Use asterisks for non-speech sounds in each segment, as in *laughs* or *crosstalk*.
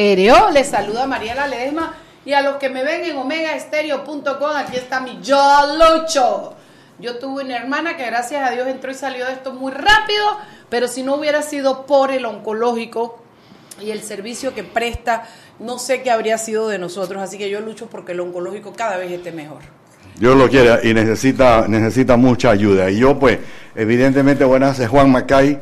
Estéreo. Les saluda Mariela Ledesma y a los que me ven en omegaestereo.com, aquí está mi yo Lucho. Yo tuve una hermana que gracias a Dios entró y salió de esto muy rápido, pero si no hubiera sido por el oncológico y el servicio que presta, no sé qué habría sido de nosotros. Así que yo lucho porque el oncológico cada vez esté mejor. Dios lo quiere y necesita, necesita mucha ayuda. Y yo, pues, evidentemente, buenas, es Juan Macay,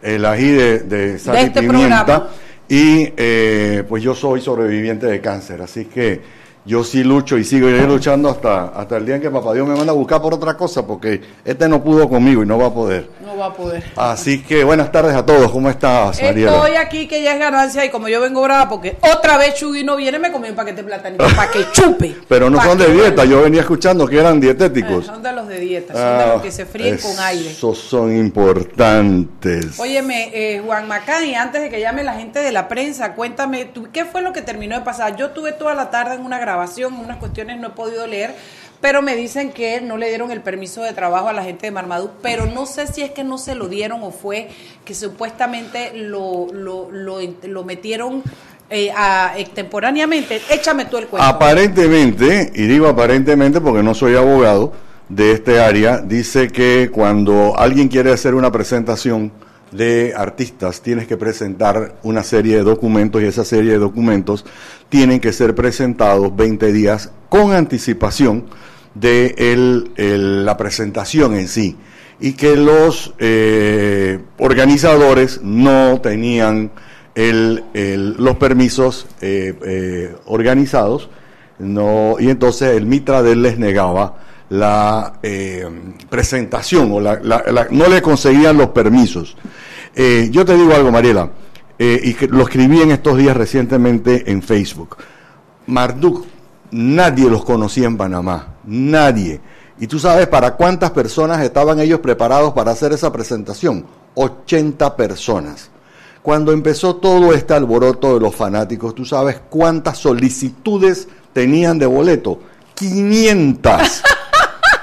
el ají de, de sal y este pimienta. programa. Y eh, pues yo soy sobreviviente de cáncer, así que yo sí lucho y sigo iré luchando hasta, hasta el día en que papá Dios me manda a buscar por otra cosa, porque este no pudo conmigo y no va a poder. No va a poder. Así que buenas tardes a todos, ¿cómo estás, Mariela? Estoy aquí que ya es ganancia y como yo vengo brava porque otra vez Chugui no viene, me comí un paquete de platanito *laughs* para que chupe. Pero no son de dieta, yo venía escuchando que eran dietéticos. Eh, son de los de dieta, son de los que se fríen con aire. Esos son importantes. Óyeme, eh, Juan Macay, antes de que llame la gente de la prensa, cuéntame, tú, ¿qué fue lo que terminó de pasar? Yo tuve toda la tarde en una grabación, unas cuestiones no he podido leer, pero me dicen que no le dieron el permiso de trabajo a la gente de Marmadú, pero no sé si es que no se lo dieron o fue que supuestamente lo, lo, lo, lo metieron eh, a- extemporáneamente. Échame tú el cuento. Aparentemente, y digo aparentemente porque no soy abogado de este área, dice que cuando alguien quiere hacer una presentación de artistas, tienes que presentar una serie de documentos y esa serie de documentos tienen que ser presentados 20 días con anticipación de la presentación en sí. Y que los eh, organizadores no tenían el- los permisos eh, eh, organizados no y entonces el Mitradel les negaba la eh, presentación o la, no le conseguían los permisos. Eh, yo te digo algo, Mariela, eh, y lo escribí en estos días recientemente en Facebook. Marduk, nadie los conocía en Panamá, nadie. Y tú sabes para cuántas personas estaban ellos preparados para hacer esa presentación. 80 personas. Cuando empezó todo este alboroto de los fanáticos, tú sabes cuántas solicitudes tenían de boleto. 500. *laughs*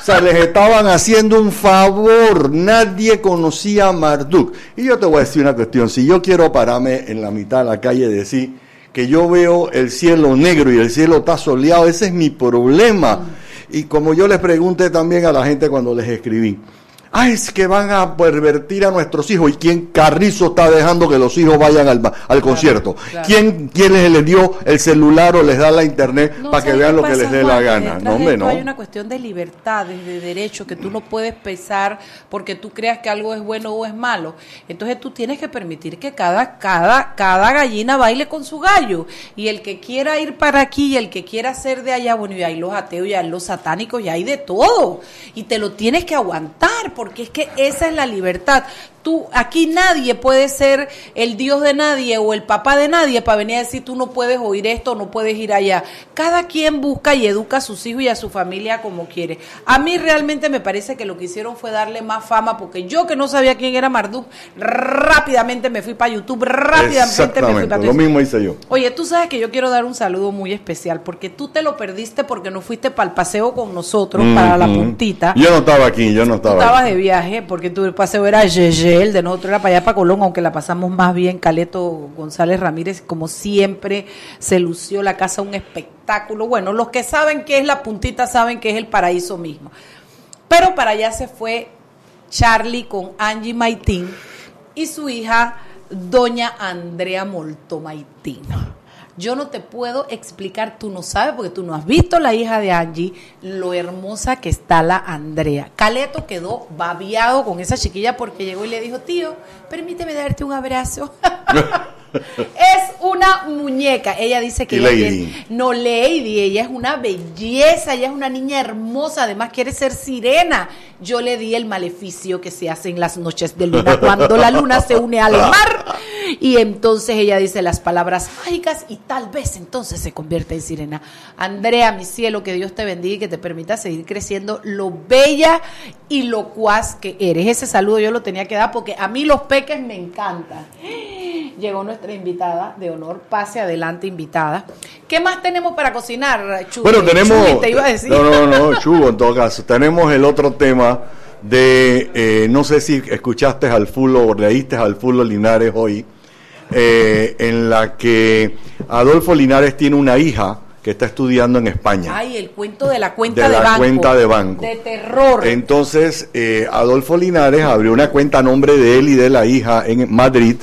Sea, les estaban haciendo un favor. Nadie conocía a Marduk. Y yo te voy a decir una cuestión. Si yo quiero pararme en la mitad de la calle y decir que yo veo el cielo negro y el cielo está soleado, ese es mi problema. Y como yo les pregunté también a la gente cuando les escribí, ah, es que van a pervertir a nuestros hijos. ¿Y quién Carrizo está dejando que los hijos vayan al, al concierto? claro. ¿Quién, quién les, dio el celular o les da la internet No, para que ¿sabes vean lo que les dé la gana? No, hombre, no. Hay una cuestión de libertades, de derecho, que tú no puedes pesar porque tú creas que algo es bueno o es malo. Entonces tú tienes que permitir que cada, cada, cada gallina baile con su gallo. Y el que quiera ir para aquí y el que quiera ser de allá, bueno, y hay los ateos, y hay los satánicos, y hay de todo. Y te lo tienes que aguantar, porque es que esa es la libertad. Tú, aquí nadie puede ser el Dios de nadie o el papá de nadie para venir a decir tú no puedes oír esto, no puedes ir allá. Cada quien busca y educa a sus hijos y a su familia como quiere. A mí realmente me parece que lo que hicieron fue darle más fama porque yo que no sabía quién era Marduk, rápidamente me fui para YouTube, rápidamente me fui para lo mismo hice yo. Oye, tú sabes que yo quiero dar un saludo muy especial porque tú te lo perdiste porque no fuiste para el paseo con nosotros, para la puntita. Yo no estaba aquí, yo no Tú estaba estabas aquí. de viaje porque tu paseo era Yeye, de nosotros era para allá, para Colón, aunque la pasamos más bien. Caleto González Ramírez, como siempre, se lució la casa un espectáculo. Bueno, los que saben qué es la puntita saben que es el paraíso mismo. Pero para allá se fue Charlie con Angie Maitín y su hija, doña Andrea Molto Maitín. Yo no te puedo explicar, tú no sabes, porque tú no has visto la hija de Angie, lo hermosa que está la Andrea. Caleto quedó babiado con esa chiquilla porque llegó y le dijo, tío, permíteme darte un abrazo. *laughs* *laughs* es una muñeca. Ella dice que ella Lady. no, Lady, ella es una belleza, ella es una niña hermosa, además quiere ser sirena. Yo le di el maleficio que se hace en las noches de luna, cuando la luna se une al mar. Y entonces ella dice las palabras mágicas y tal vez entonces se convierte en sirena. Andrea, mi cielo, que Dios te bendiga y que te permita seguir creciendo lo bella y locuaz que eres. Ese saludo yo lo tenía que dar porque a mí los peques me encantan. Llegó nuestra invitada de honor. Pase adelante, invitada. ¿Qué más tenemos para cocinar, Chuy? Bueno, tenemos. Chuy, te iba a decir. No, no, no, Chugo, en todo caso. Tenemos el otro tema de. eh, no sé si escuchaste al Fulo o leíste al Fulo Linares hoy. eh, en la que Adolfo Linares tiene una hija que está estudiando en España. Ay, el cuento de la cuenta de, de, la banco. cuenta de banco. De terror. Entonces, eh, Adolfo Linares abrió una cuenta a nombre de él y de la hija en Madrid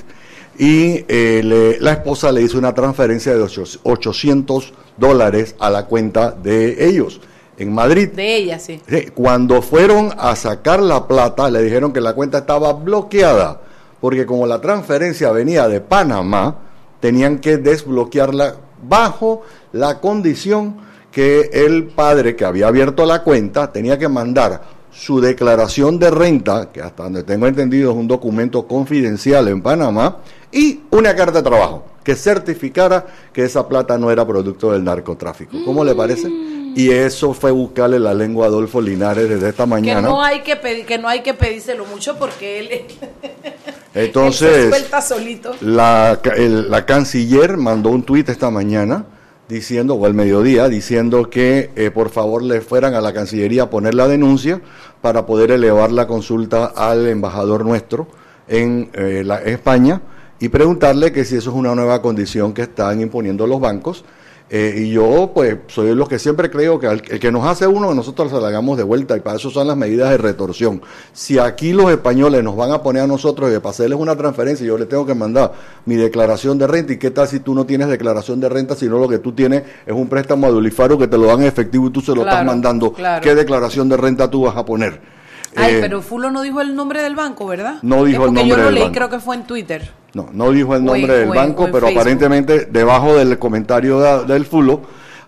y eh, le- la esposa le hizo una transferencia de ocho- 800 dólares a la cuenta de ellos en Madrid. De ella, sí. Sí, Cuando fueron a sacar la plata, le dijeron que la cuenta estaba bloqueada, porque como la transferencia venía de Panamá, tenían que desbloquearla bajo la condición que el padre que había abierto la cuenta tenía que mandar su declaración de renta, que hasta donde tengo entendido es un documento confidencial en Panamá, y una carta de trabajo que certificara que esa plata no era producto del narcotráfico. ¿Cómo le parece? Y eso fue buscarle la lengua a Adolfo Linares desde esta Que mañana. no hay que pedir, que no hay que pedírselo mucho porque él, él *laughs* Entonces, suelta solito. la, el- la canciller mandó un tuit esta mañana diciendo, o el mediodía, diciendo que eh, por favor le fueran a la Cancillería a poner la denuncia para poder elevar la consulta al embajador nuestro en eh, la, España y preguntarle que si eso es una nueva condición que están imponiendo los bancos. Eh, y yo, pues, soy lo que siempre creo que el que nos hace uno, nosotros se la hagamos de vuelta, y para eso son las medidas de retorsión. Si aquí los españoles nos van a poner a nosotros y para hacerles una transferencia, yo le tengo que mandar mi declaración de renta, ¿y qué tal si tú no tienes declaración de renta, sino lo que tú tienes es un préstamo adulifaro que te lo dan en efectivo y tú se lo estás mandando? claro. ¿Qué declaración de renta tú vas a poner? Ay, Eh, pero Fulo no dijo el nombre del banco, ¿verdad? No dijo Es el nombre yo lo del leí, banco. creo que fue en Twitter. No, no dijo el nombre del o banco, pero Facebook. aparentemente debajo del comentario de- del fulo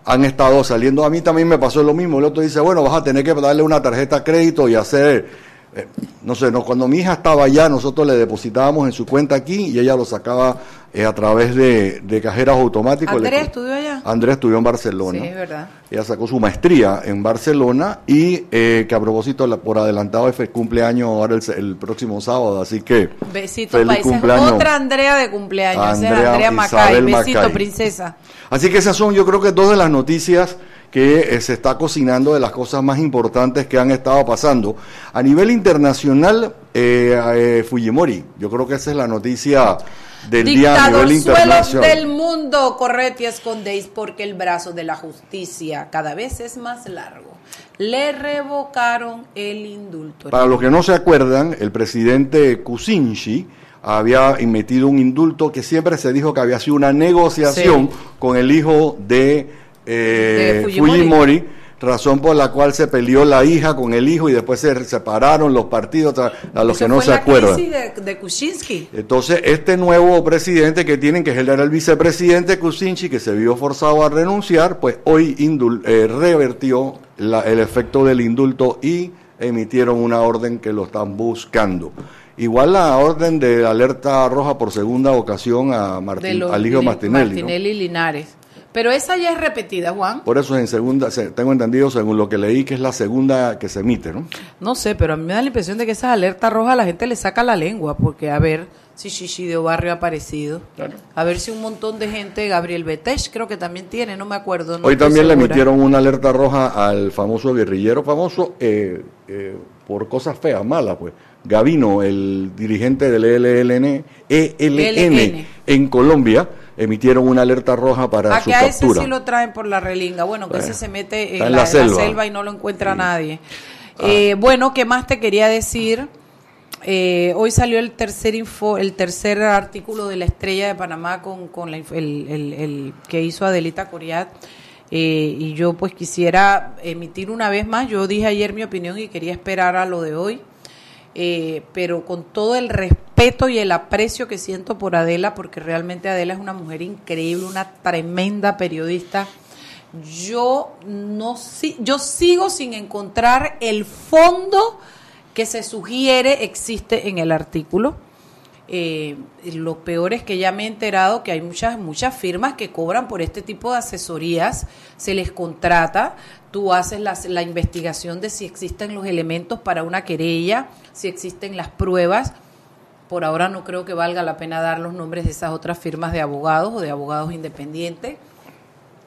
han estado saliendo. A mí también me pasó lo mismo. El otro dice, bueno, vas a tener que darle una tarjeta de crédito y hacer, eh, no sé, no, cuando mi hija estaba allá, nosotros le depositábamos en su cuenta aquí y ella lo sacaba eh, a través de, de cajeras automáticos. Le- Andrés estudió allá. Andrés estudió en Barcelona. Sí, es verdad. Ella sacó su maestría en Barcelona y eh, que a propósito, la- por adelantado, es cumpleaños ahora el, el próximo sábado, así que Besitos, feliz cumpleaños. Otra Andrea de cumpleaños. Andrea Andrea Macay. Besito, Macay. princesa. Así que esas son, yo creo que dos de las noticias que eh, se está cocinando de las cosas más importantes que han estado pasando. A nivel internacional, eh, eh, Fujimori, yo creo que esa es la noticia del día a nivel internacional. del mundo, corred y escondéis porque el brazo de la justicia cada vez es más largo. Le revocaron el indulto. Para los que no se acuerdan, el presidente Kuczynski había emitido un indulto que siempre se dijo que había sido una negociación Sí. con el hijo de, eh, Fujimori. Fujimori, razón por la cual se peleó la hija con el hijo y después se separaron los partidos, a los Eso que no fue se la acuerdan. crisis de, de Kuczynski. Entonces, este nuevo presidente que tienen, que era el vicepresidente Kuczynski, que se vio forzado a renunciar, pues hoy indul- eh, revertió la- el efecto del indulto y emitieron una orden que lo están buscando. Igual la orden de alerta roja por segunda ocasión a Martín, al hijo Martinelli. Linares. Pero esa ya es repetida, Juan. Por eso es en segunda, se- tengo entendido, según lo que leí, que es la segunda que se emite, ¿no? No sé, pero a mí me da la impresión de que esas alertas rojas a la gente le saca la lengua, porque a ver si Shishi de Barrio ha aparecido, Claro. a ver si un montón de gente, Gabriel Betesh creo que también tiene, no me acuerdo. no Hoy también le emitieron una alerta roja al famoso guerrillero famoso eh, eh, por cosas feas, malas, pues. Gavino, el dirigente del E ELN, ELN ELN. en Colombia, emitieron una alerta roja para A su que a ese captura. sí lo traen por la relinga. Bueno, que ese se mete en, la, selva. y no lo encuentra Sí. nadie. Eh, bueno, ¿qué más te quería decir? Eh, hoy salió el tercer info, el tercer artículo de la Estrella de Panamá con, con la el- el que hizo Adelita Coriat. Eh, y yo pues quisiera emitir una vez más, yo dije ayer mi opinión y quería esperar a lo de hoy, eh, pero con todo el respeto y el aprecio que siento por Adela, porque realmente Adela es una mujer increíble, una tremenda periodista. Yo no yo sigo sin encontrar el fondo que se sugiere existe en el artículo. Eh, lo peor es que ya me he enterado que hay muchas muchas firmas que cobran por este tipo de asesorías, se les contrata, tú haces la, la investigación de si existen los elementos para una querella, si existen las pruebas. Por ahora no creo que valga la pena dar los nombres de esas otras firmas de abogados o de abogados independientes.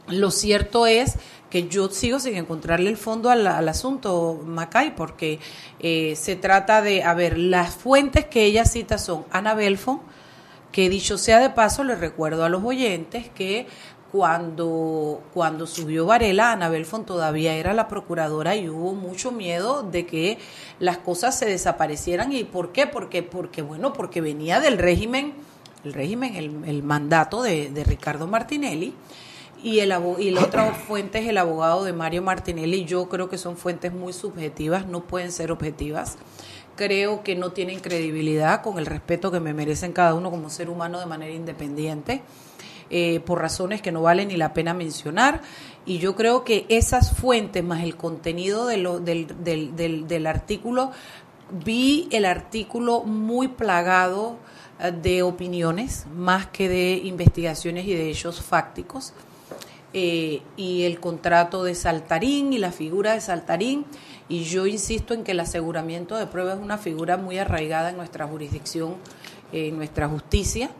Lo cierto es que yo sigo sin encontrarle el fondo al, asunto, Macay, porque eh, se trata de, a ver, las fuentes que ella cita son Ana Belfon, Que dicho sea de paso, les recuerdo a los oyentes que cuando, cuando subió Varela, Anabel Font todavía era la procuradora y hubo mucho miedo de que las cosas se desaparecieran. ¿Y por qué? Porque, porque bueno, porque venía del régimen, el régimen, el, mandato de, de, Ricardo Martinelli. Y, el, y la otra fuente es el abogado de Mario Martinelli. Yo creo que son fuentes muy subjetivas, no pueden ser objetivas creo que no tienen credibilidad con el respeto que me merecen cada uno como ser humano de manera independiente. Eh, por razones que no vale ni la pena mencionar. Y yo creo que esas fuentes más el contenido de lo, del, del, del, artículo, vi el artículo muy plagado eh, de opiniones más que de investigaciones y de hechos fácticos. Eh, y el contrato de Saltarín y la figura de Saltarín. Y yo insisto en que el aseguramiento de pruebas es una figura muy arraigada en nuestra jurisdicción, en nuestra justicia.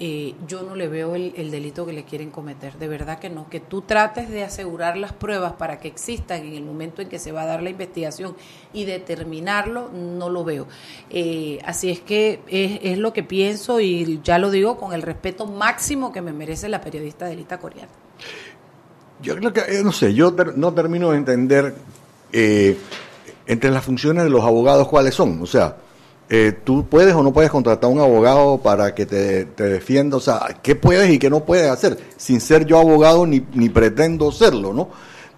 Eh, yo no le veo el, delito que le quieren cometer, de verdad que no. Que tú trates de asegurar las pruebas para que existan en el momento en que se va a dar la investigación y determinarlo, no lo veo. Eh, así es que es, lo que pienso y ya lo digo con el respeto máximo que me merece la periodista Delita Coreana. Yo creo que, eh, no sé, yo no termino de entender entre las funciones de los abogados cuáles son. O sea, eh, tú puedes o no puedes contratar a un abogado para que te, defienda, o sea, qué puedes y qué no puedes hacer, sin ser yo abogado ni, ni pretendo serlo, ¿no?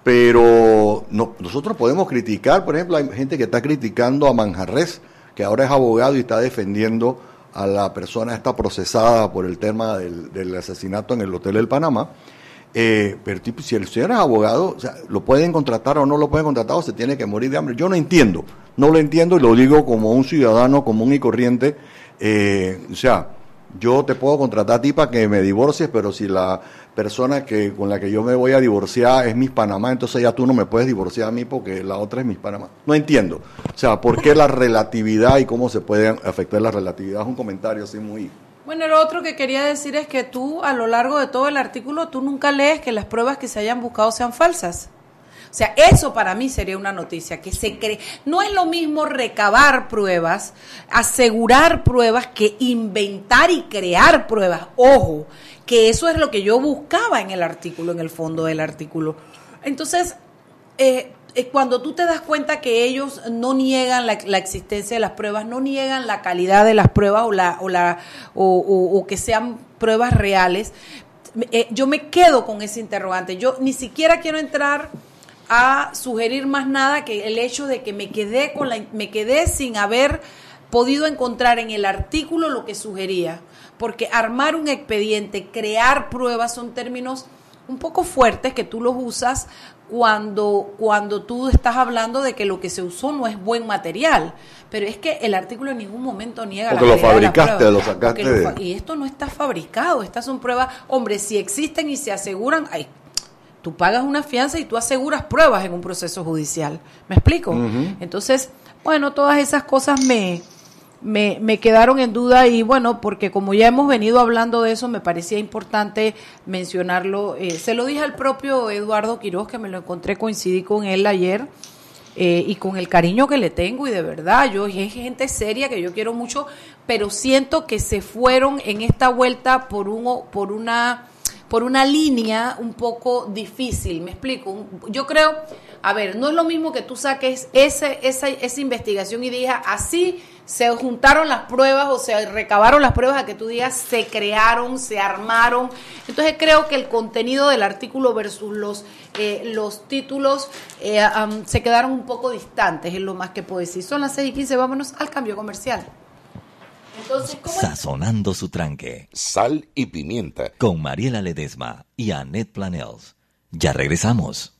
Pero no, nosotros podemos criticar, por ejemplo, hay gente que está criticando a Manjarres, que ahora es abogado y está defendiendo a la persona esta procesada por el tema del, del asesinato en el Hotel del Panamá. Eh, pero si el señor es abogado, o sea, ¿lo pueden contratar o no lo pueden contratar o se tiene que morir de hambre? Yo no entiendo, no lo entiendo y lo digo como un ciudadano común y corriente. Eh, o sea, yo te puedo contratar a ti para que me divorcies, pero si la persona que con la que yo me voy a divorciar es Miss Panamá, entonces ya tú no me puedes divorciar a mí porque la otra es Miss Panamá. No entiendo. O sea, ¿por qué la relatividad y cómo se puede afectar la relatividad? Es un comentario así muy bueno, lo otro que quería decir es que tú, a lo largo de todo el artículo, tú nunca lees que las pruebas que se hayan buscado sean falsas. O sea, eso para mí sería una noticia, que se cree. No es lo mismo recabar pruebas, asegurar pruebas, que inventar y crear pruebas. Ojo, que eso es lo que yo buscaba en el artículo, en el fondo del artículo. Entonces, eh, cuando tú te das cuenta que ellos no niegan la, existencia de las pruebas, no niegan la calidad de las pruebas o, la, o, la, o, que sean pruebas reales, eh, yo me quedo con ese interrogante. Yo ni siquiera quiero entrar a sugerir más nada que el hecho de que me quedé con la, me quedé sin haber podido encontrar en el artículo lo que sugería, porque armar un expediente, crear pruebas son términos un poco fuertes que tú los usas cuando, cuando tú estás hablando de que lo que se usó no es buen material. Pero es que el artículo en ningún momento niega Porque la lo fabricaste, lo sacaste. y esto no está fabricado, estas son pruebas. Hombre, si existen y se aseguran, ay, tú pagas una fianza y tú aseguras pruebas en un proceso judicial. ¿Me explico? Entonces, bueno, todas esas cosas me, me, me, quedaron en duda y bueno, porque como ya hemos venido hablando de eso, me parecía importante mencionarlo. Eh, se lo dije al propio Eduardo Quiroz, que me lo encontré, coincidí con él ayer. Eh, y con el cariño que le tengo y de verdad, yo es gente seria que yo quiero mucho, pero siento que se fueron en esta vuelta por un por una por una línea un poco difícil, me explico. Yo creo, a ver, no es lo mismo que tú saques ese, esa, esa investigación y digas así se juntaron las pruebas o se recabaron las pruebas a que tú digas se crearon, se armaron. Entonces creo que el contenido del artículo versus los, eh, los títulos eh, se quedaron un poco distantes, es lo más que puedo decir. Son las 6 y 15, vámonos al cambio comercial. Entonces, Sazonando su tranque. Sal y pimienta. Con Mariela Ledesma y Annette Planels. Ya regresamos.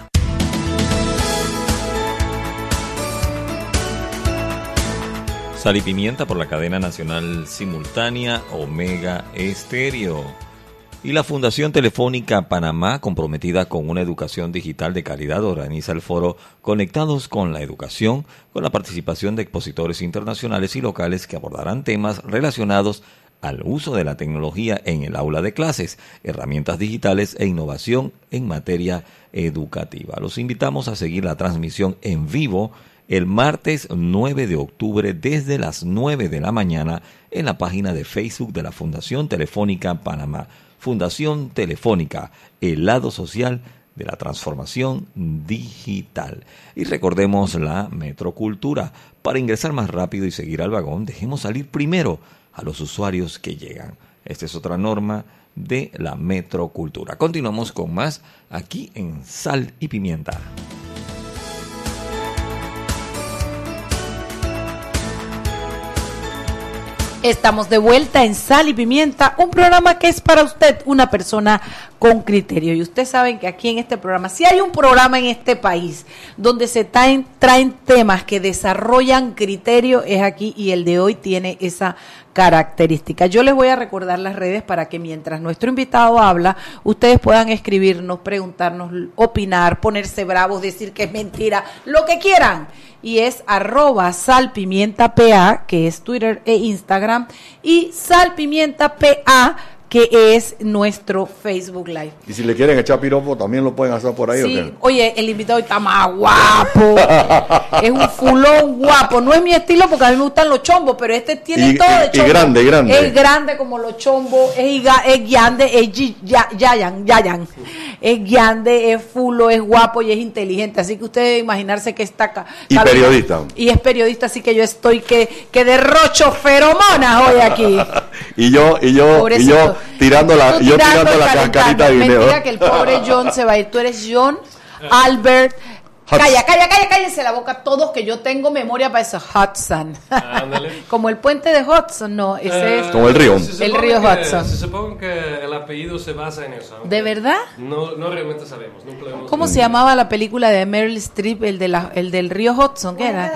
Sal y Pimienta por la cadena nacional simultánea Omega Estéreo. Y la Fundación Telefónica Panamá, comprometida con una educación digital de calidad, organiza el foro Conectados con la Educación, con la participación de expositores internacionales y locales que abordarán temas relacionados al uso de la tecnología en el aula de clases, herramientas digitales e innovación en materia educativa. Los invitamos a seguir la transmisión en vivo el martes 9 de octubre desde las 9 de la mañana en la página de Facebook de la Fundación Telefónica Panamá. Fundación Telefónica, el lado social de la transformación digital. Y recordemos la metrocultura. Para ingresar más rápido y seguir al vagón, dejemos salir primero a los usuarios que llegan. Esta es otra norma de la metrocultura. Continuamos con más aquí en Sal y Pimienta. Estamos de vuelta en Sal y Pimienta, un programa que es para usted una persona con criterio. Y ustedes saben que aquí en este programa, si hay un programa en este país donde se traen, temas que desarrollan criterio, es aquí y el de hoy tiene esa característica. Yo les voy a recordar las redes para que mientras nuestro invitado habla, ustedes puedan escribirnos, preguntarnos, opinar, ponerse bravos, decir que es mentira, lo que quieran. Y es arroba salpimientapa, que es Twitter e Instagram, y salpimientapa que es nuestro Facebook Live. Y si le quieren echar piropo, también lo pueden hacer por ahí. Sí, ¿o qué? oye, el invitado está más guapo. *laughs* es un fulón guapo. No es mi estilo porque a mí me gustan los chombos, pero este tiene Y- todo de y- y chombo. grande, grande. Es grande como los chombos, es, es grande, es yayan, yayan. Es grande, es fulo, es guapo y es inteligente. Así que usted debe imaginarse que está acá. Y periodista. Y es periodista, así que yo estoy que, que derrocho feromonas hoy aquí. *laughs* Y yo, y yo, y yo tirando la, yo tirando la cascarita de video. Mentira que el pobre John se va a ir. Tú eres John Albert. Calla, calla, calla, cállense la boca todos que yo tengo memoria para eso. Hudson. Ándale. *laughs* Como el puente de Hudson, no, ese es. Como el río. El río que- Hudson. Se supone que el apellido se basa en eso. ¿De verdad? No, no realmente sabemos. nunca lo hemos ¿Cómo se llamaba la película de Meryl Streep, el, de la, el del río Hudson? ¿Qué era?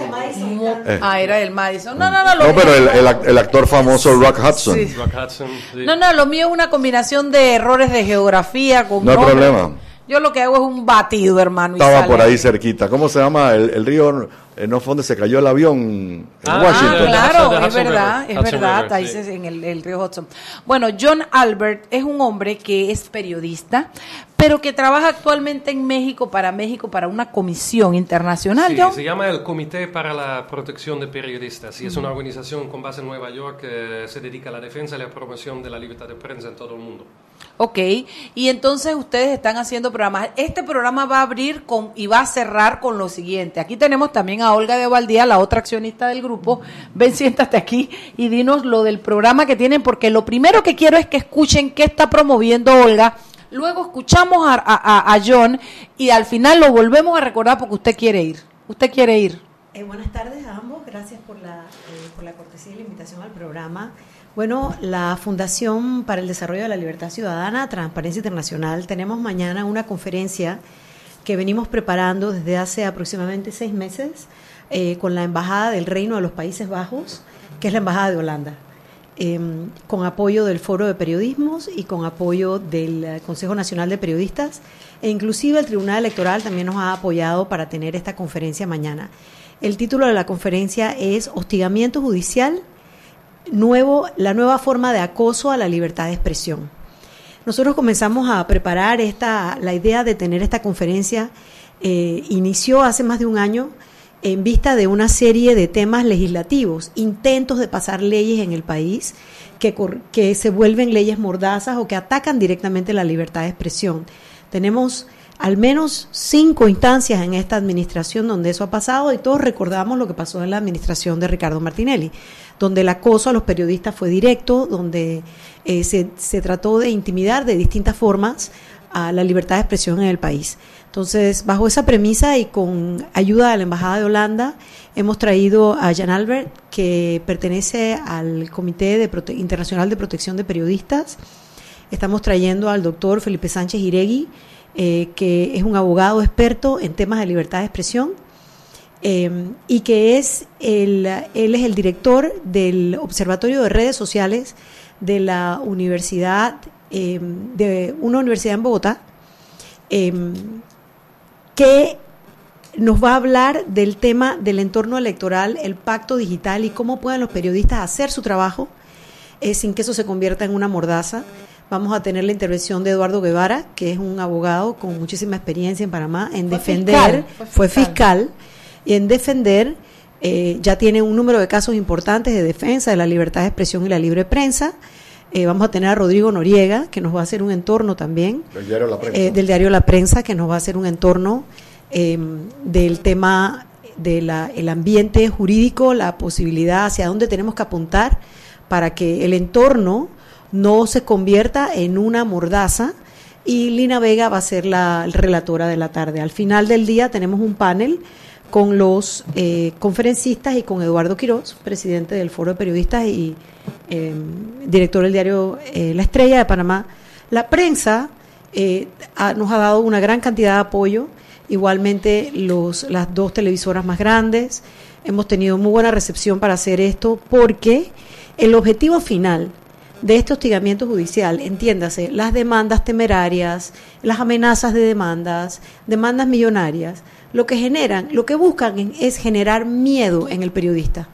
Eh. Ah, era el Madison. No, no, no. lo No, pero el, el, el actor famoso Rock Hudson. Sí. Rock Hudson. sí. No, no, lo mío es una combinación de errores de geografía con No hay problema. Yo lo que hago es un batido, hermano. Estaba por ahí cerquita. ¿Cómo se llama el, el río? Eh, ¿No fue donde se cayó el avión en Ah, Ah, Washington? claro, The es verdad, River. es Hudson verdad, River, ahí sí. en el, el río Hudson. Bueno, John Albert es un hombre que es periodista, pero que trabaja actualmente en México, para México, para una comisión internacional, Sí, John. se llama el Comité para la Protección de Periodistas y es una organización con base en Nueva York que se dedica a la defensa y la promoción de la libertad de prensa en todo el mundo. Ok, y entonces ustedes están haciendo programas. Este programa va a abrir con y va a cerrar con lo siguiente. Aquí tenemos también a Olga de Valdía, la otra accionista del grupo. Ven, siéntate aquí y dinos lo del programa que tienen, porque lo primero que quiero es que escuchen qué está promoviendo Olga. Luego escuchamos a, a- a John y al final lo volvemos a recordar porque usted quiere ir. Usted quiere ir. Eh, buenas tardes a ambos, gracias por la, eh, por la cortesía y la invitación al programa. Bueno, la Fundación para el Desarrollo de la Libertad Ciudadana, Transparencia Internacional, tenemos mañana una conferencia que venimos preparando desde hace aproximadamente seis meses eh, con la Embajada del Reino de los Países Bajos, que es la Embajada de Holanda, em, con apoyo del Foro de Periodismos y con apoyo del eh, Consejo Nacional de Periodistas, e inclusive el Tribunal Electoral también nos ha apoyado para tener esta conferencia mañana. El título de la conferencia es Hostigamiento Judicial nuevo, la nueva forma de acoso a la libertad de expresión. Nosotros comenzamos a preparar esta, la idea de tener esta conferencia, eh, inició hace más de un año en vista de una serie de temas legislativos, intentos de pasar leyes en el país que, que se vuelven leyes mordazas o que atacan directamente la libertad de expresión. Tenemos al menos cinco instancias en esta administración donde eso ha pasado y todos recordamos lo que pasó en la administración de Ricardo Martinelli donde el acoso a los periodistas fue directo, donde eh, se, se trató de intimidar de distintas formas a la libertad de expresión en el país. Entonces, bajo esa premisa y con ayuda de la Embajada de Holanda, hemos traído a Jan Albert, que pertenece al Comité de Internacional de Protección de Periodistas. Estamos trayendo al doctor Felipe Sánchez Iregui, eh, que es un abogado experto en temas de libertad de expresión Em, y que es el, él es el director del Observatorio de Redes Sociales de la Universidad, em, de una universidad en Bogotá, que nos va a hablar del tema del entorno electoral, el pacto digital y cómo pueden los periodistas hacer su trabajo eh, sin que eso se convierta en una mordaza. Vamos a tener la intervención de Eduardo Guevara, que es un abogado con muchísima experiencia en Panamá en defender, fue fiscal y en defender, eh, ya tiene un número de casos importantes de defensa de la libertad de expresión y la libre prensa. Eh, vamos a tener a Rodrigo Noriega, que nos va a hacer un entorno también. Del diario La Prensa. Eh, del diario La Prensa, que nos va a hacer un entorno del tema del el ambiente jurídico, la posibilidad hacia dónde tenemos que apuntar para que el entorno no se convierta en una mordaza. Y Lina Vega va a ser la relatora de la tarde. Al final del día tenemos un panel con los eh, conferencistas y con Eduardo Quiroz, presidente del Foro de Periodistas y em, director del diario eh, La Estrella de Panamá. La prensa eh, nos ha dado una gran cantidad de apoyo, igualmente los, las dos televisoras más grandes. Hemos tenido muy buena recepción para hacer esto porque el objetivo final de este hostigamiento judicial, entiéndase, las demandas temerarias, las amenazas de demandas, demandas millonarias, lo que generan, lo que buscan es generar miedo en el periodista.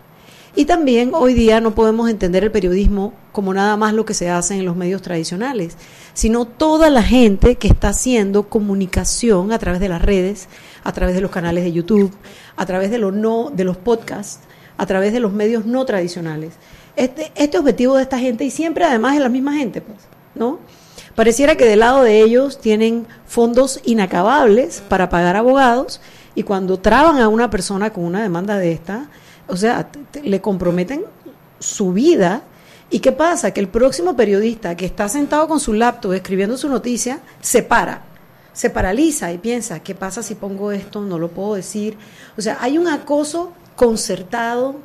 Y también hoy día no podemos entender el periodismo como nada más lo que se hace en los medios tradicionales, sino toda la gente que está haciendo comunicación a través de las redes, a través de los canales de YouTube, a través de los no de los podcasts, a través de los medios no tradicionales. Este, este objetivo de esta gente, y siempre además es la misma gente, pues, ¿no? Pareciera que del lado de ellos tienen fondos inacabables para pagar abogados y cuando traban a una persona con una demanda de esta, o sea, le comprometen su vida. ¿Y qué pasa? Que el próximo periodista que está sentado con su laptop escribiendo su noticia se para, se paraliza y piensa, ¿qué pasa si pongo esto? No lo puedo decir. O sea, hay un acoso concertado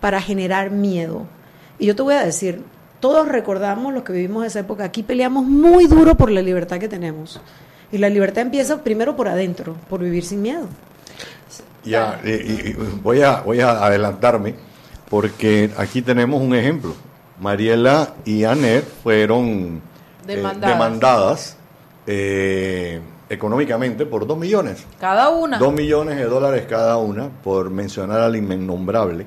para generar miedo. Y yo te voy a decir, todos recordamos los que vivimos esa época, aquí peleamos muy duro por la libertad que tenemos. Y la libertad empieza primero por adentro, por vivir sin miedo. Ya, y, voy, a, voy a adelantarme, porque aquí tenemos un ejemplo. Mariela y Anet fueron eh, demandadas, eh, económicamente por dos millones. Cada una. Dos millones de dólares cada una, por mencionar al innombrable,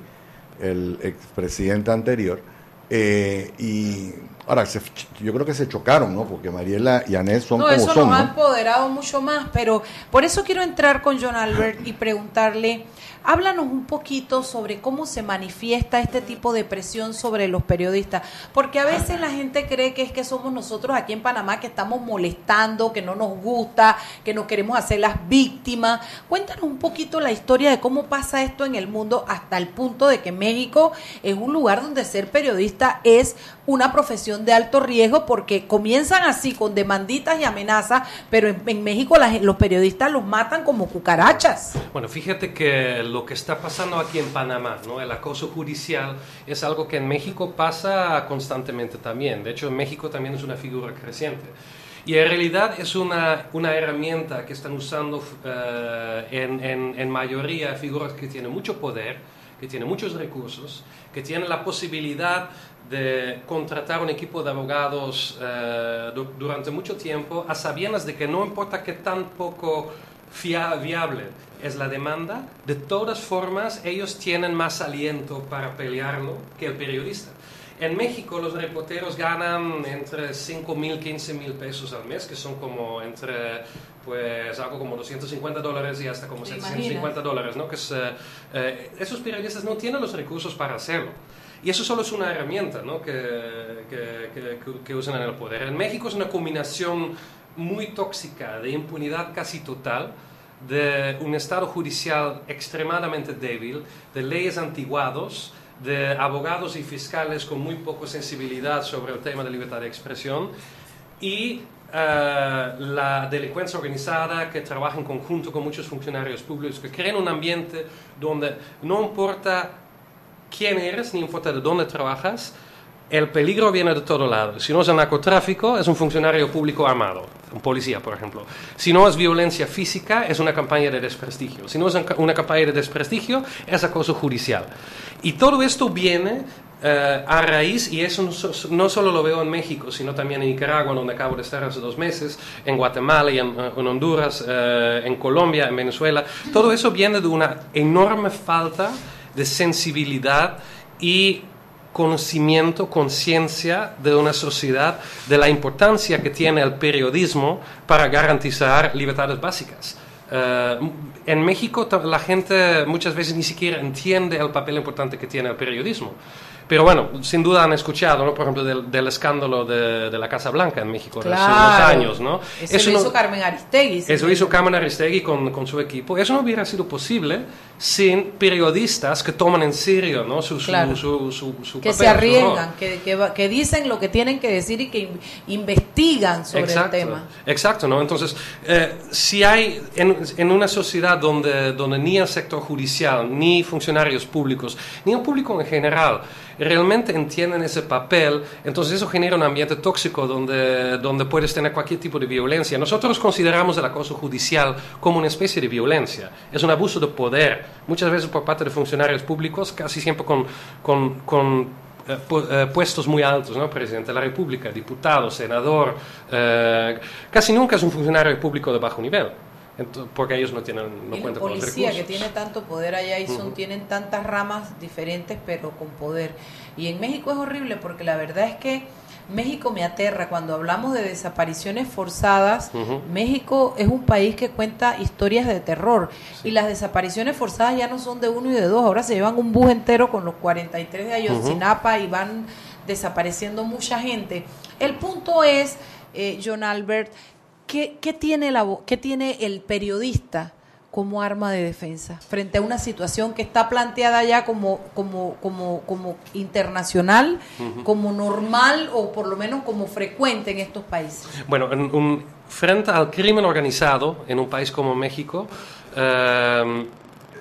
el expresidente anterior. Eh, y ahora, yo creo que se chocaron, ¿no? Porque Mariela y Anés son no, eso nos ha empoderado mucho más, pero por eso quiero entrar con John Albert y preguntarle Háblanos un poquito sobre cómo se manifiesta este tipo de presión sobre los periodistas, porque a veces la gente cree que es que somos nosotros aquí en Panamá que estamos molestando, que no nos gusta, que no queremos hacer las víctimas. Cuéntanos un poquito la historia de cómo pasa esto en el mundo hasta el punto de que México es un lugar donde ser periodista es una profesión de alto riesgo porque comienzan así con demanditas y amenazas, pero en, México los periodistas los matan como cucarachas. Bueno, fíjate que lo que está pasando aquí en Panamá, ¿no? el acoso judicial, es algo que en México pasa constantemente también. De hecho, en México también es una figura creciente. Y en realidad es una, una herramienta que están usando eh, en, en, en mayoría figuras que tienen mucho poder, que tienen muchos recursos, que tienen la posibilidad de contratar un equipo de abogados eh, durante mucho tiempo a sabiendas de que no importa que tan poco viable es la demanda, de todas formas ellos tienen más aliento para pelearlo que el periodista. En México los reporteros ganan entre 5 mil, 15 mil pesos al mes, que son como entre, pues algo como 250 dólares y hasta como 750 dólares, ¿no? Que eh, eh, esos periodistas no tienen los recursos para hacerlo. Y eso solo es una herramienta ¿no? que, que, que, usan en el poder. En México es una combinación muy tóxica de impunidad casi total, de un Estado judicial extremadamente débil, de leyes antiguados, de abogados y fiscales con muy poca sensibilidad sobre el tema de libertad de expresión y eh, la delincuencia organizada que trabaja en conjunto con muchos funcionarios públicos que crean un ambiente donde no importa quién eres ni importa de dónde trabajas, el peligro viene de todo lado. Si no es el narcotráfico, es un funcionario público armado, un policía, por ejemplo. Si no es violencia física, es una campaña de desprestigio. Si no es una campaña de desprestigio, es acoso judicial. Y todo esto viene eh, a raíz, y eso no, solo lo veo en México, sino también en Nicaragua, donde acabo de estar hace dos meses, en Guatemala y en, eh, Honduras, eh, en Colombia, en Venezuela. Todo eso viene de una enorme falta de sensibilidad y conocimiento, conciencia de una sociedad de la importancia que tiene el periodismo para garantizar libertades básicas. Eh, en México la gente muchas veces ni siquiera entiende el papel importante que tiene el periodismo. Pero bueno, sin duda han escuchado, ¿no? por ejemplo, del, escándalo de, la Casa Blanca en México hace unos años. ¿no? Eso, lo hizo Carmen Aristegui. Eso hizo Carmen Aristegui con, con, su equipo. Eso no hubiera sido posible sin periodistas que toman en serio ¿no? su, su, su, Que se arriesgan, que, que, dicen lo que tienen que decir y que investigan sobre el tema. Exacto, ¿no? Entonces, eh, si hay en, en, una sociedad donde, donde ni el sector judicial, ni funcionarios públicos, ni el público en general, realmente entienden ese papel, entonces eso genera un ambiente tóxico donde, donde puedes tener cualquier tipo de violencia. Nosotros consideramos el acoso judicial como una especie de violencia, es un abuso de poder, muchas veces por parte de funcionarios públicos, casi siempre con, con, con eh, eh, puestos muy altos, ¿no? presidente de la República, diputado, senador, eh, casi nunca es un funcionario público de bajo nivel porque ellos no tienen no cuentan con los recursos. que tiene tanto poder allá y son tienen tantas ramas diferentes pero con poder y en México es horrible porque la verdad es que México me aterra cuando hablamos de desapariciones forzadas. México es un país que cuenta historias de terror y las desapariciones forzadas ya no son de uno y de dos. Ahora se llevan un bus entero con los 43 de Ayotzinapa y van desapareciendo mucha gente. El punto es, eh, John Albert, ¿qué, tiene la, ¿qué tiene el periodista como arma de defensa frente a una situación que está planteada ya como, como, como, como internacional, como normal o por lo menos como frecuente en estos países? Bueno, un, frente al crimen organizado en un país como México, eh,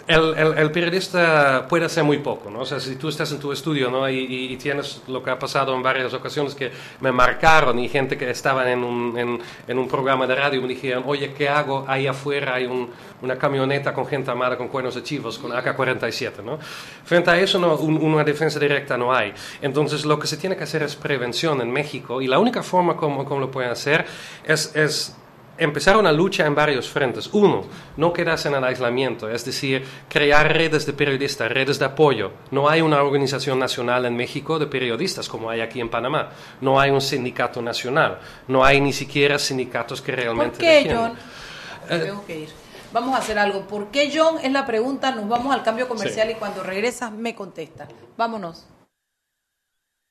el, el, periodista puede hacer muy poco, ¿no? O sea, si tú estás en tu estudio, ¿no? Y, y, tienes lo que ha pasado en varias ocasiones que me marcaron y gente que estaba en un, en, en un programa de radio me dijeron, oye, ¿qué hago? Ahí afuera hay un, una camioneta con gente armada con cuernos de chivos, con AK-47, ¿no? Frente a eso, no, una defensa directa no hay. Entonces, lo que se tiene que hacer es prevención en México y la única forma como, como lo pueden hacer es, es empezar una lucha en varios frentes. Uno, no quedarse en el aislamiento, es decir, crear redes de periodistas, redes de apoyo. No hay una organización nacional en México de periodistas como hay aquí en Panamá. No hay un sindicato nacional. No hay ni siquiera sindicatos que realmente... ¿Por qué, John? Eh, Tengo que ir. Vamos a hacer algo. ¿Por qué, John? Es la pregunta. Nos vamos al cambio comercial y cuando regresas me contesta. Vámonos.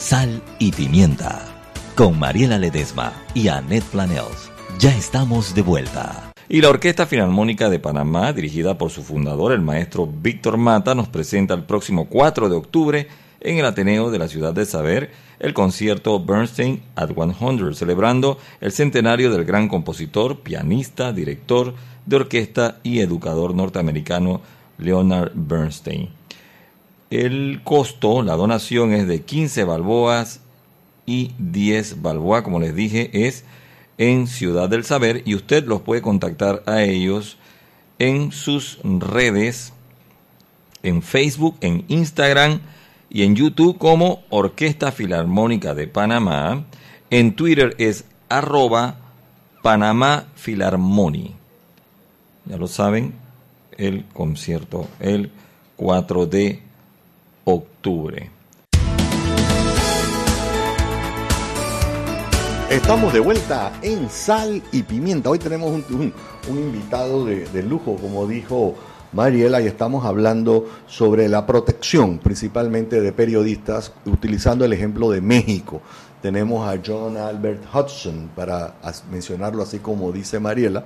Sal y pimienta. Con Mariela Ledesma y Annette Planels. Ya estamos de vuelta. Y la Orquesta Filarmónica de Panamá, dirigida por su fundador, el maestro Víctor Mata, nos presenta el próximo 4 de octubre en el Ateneo de la Ciudad de Saber el concierto Bernstein at 100, celebrando el centenario del gran compositor, pianista, director de orquesta y educador norteamericano Leonard Bernstein. El costo, la donación es de 15 balboas y 10 balboas, como les dije, es en Ciudad del Saber y usted los puede contactar a ellos en sus redes, en Facebook, en Instagram y en YouTube como Orquesta Filarmónica de Panamá. En Twitter es arroba Panamá Filarmoni. Ya lo saben, el concierto el 4 de Estamos de vuelta en Sal y Pimienta. Hoy tenemos un, invitado de, lujo, como dijo Mariela, y estamos hablando sobre la protección, principalmente de periodistas, utilizando el ejemplo de México. Tenemos a John Albert Hudson, para mencionarlo así como dice Mariela.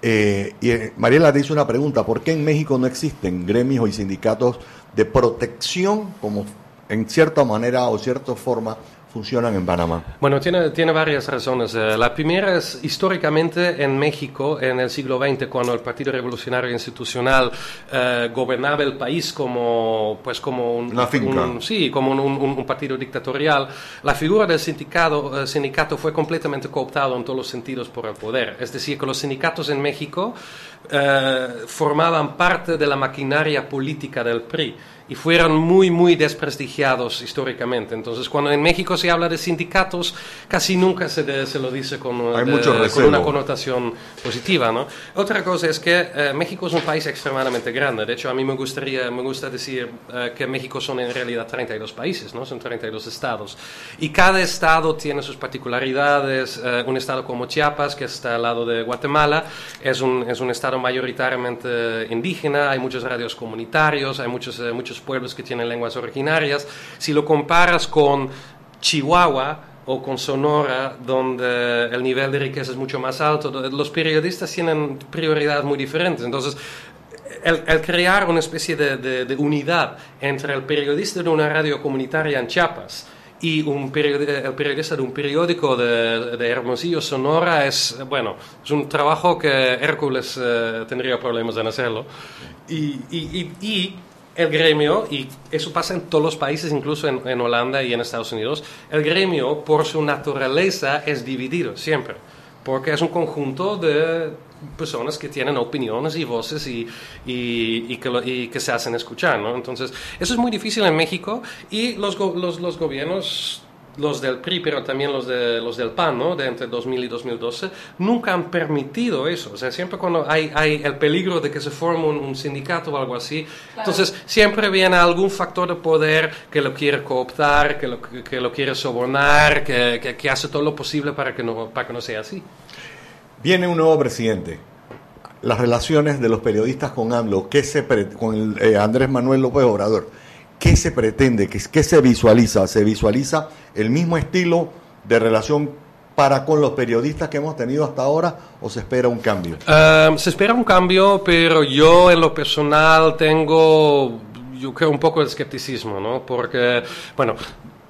Eh, eh, Mariela te hizo una pregunta, ¿por qué en México no existen gremios y sindicatos de protección como en cierta manera o cierta forma funcionan en Panamá? Bueno, tiene, tiene varias razones. Eh, La primera es históricamente en México, en el siglo XX, cuando el Partido Revolucionario Institucional eh, gobernaba el país como, pues como un, Una finca. un- sí, como un, un- un partido dictatorial, la figura del sindicato, eh, sindicato fue completamente cooptado en todos los sentidos por el poder. Es decir, que los sindicatos en México eh, formaban parte de la maquinaria política del PRI y fueron muy, muy desprestigiados históricamente. Entonces, cuando en México se habla de sindicatos, casi nunca se, de- se lo dice con, de- con una connotación positiva. ¿no? Otra cosa es que eh, México es un país extremadamente grande. De hecho, a mí me, gustaría, me gusta decir eh, que México son en realidad 32 países, ¿no? son 32 estados. Y cada estado tiene sus particularidades. Eh, un estado como Chiapas, que está al lado de Guatemala, es un, es un estado mayoritariamente indígena, hay muchos radios comunitarios, hay muchos, eh, pueblos que tienen lenguas originarias. Si lo comparas con Chihuahua, o con Sonora, donde el nivel de riqueza es mucho más alto, los periodistas tienen prioridades muy diferentes. Entonces, el, crear una especie de, unidad entre el periodista de una radio comunitaria en Chiapas y un el periodista de un periódico de, Hermosillo, Sonora, es, bueno, es un trabajo que Hércules eh, tendría problemas en hacerlo. Y el gremio, y eso pasa en todos los países, incluso en, en Holanda y en Estados Unidos, el gremio por su naturaleza es dividido siempre, porque es un conjunto de personas que tienen opiniones y voces y, y- y que, lo- y que se hacen escuchar, ¿no? Entonces, eso es muy difícil en México y los, los, los gobiernos los del PRI, pero también los, de, los del PAN, ¿no? de entre 2000 y 2012, nunca han permitido eso. O sea, siempre cuando hay, hay el peligro de que se forme un, un sindicato o algo así, entonces siempre viene algún factor de poder que lo quiere cooptar, que lo, que lo quiere sobornar, que, que, que hace todo lo posible para que no, para que no sea así. Viene un nuevo presidente. Las relaciones de los periodistas con AMLO, ¿qué se pre- con el, eh, Andrés Manuel López Obrador, ¿qué se pretende? ¿Qué, qué se visualiza? ¿Se visualiza el mismo estilo de relación para con los periodistas que hemos tenido hasta ahora o se espera un cambio? Um, se espera un cambio, pero yo en lo personal tengo, yo creo, un poco de escepticismo, ¿no? Porque, bueno,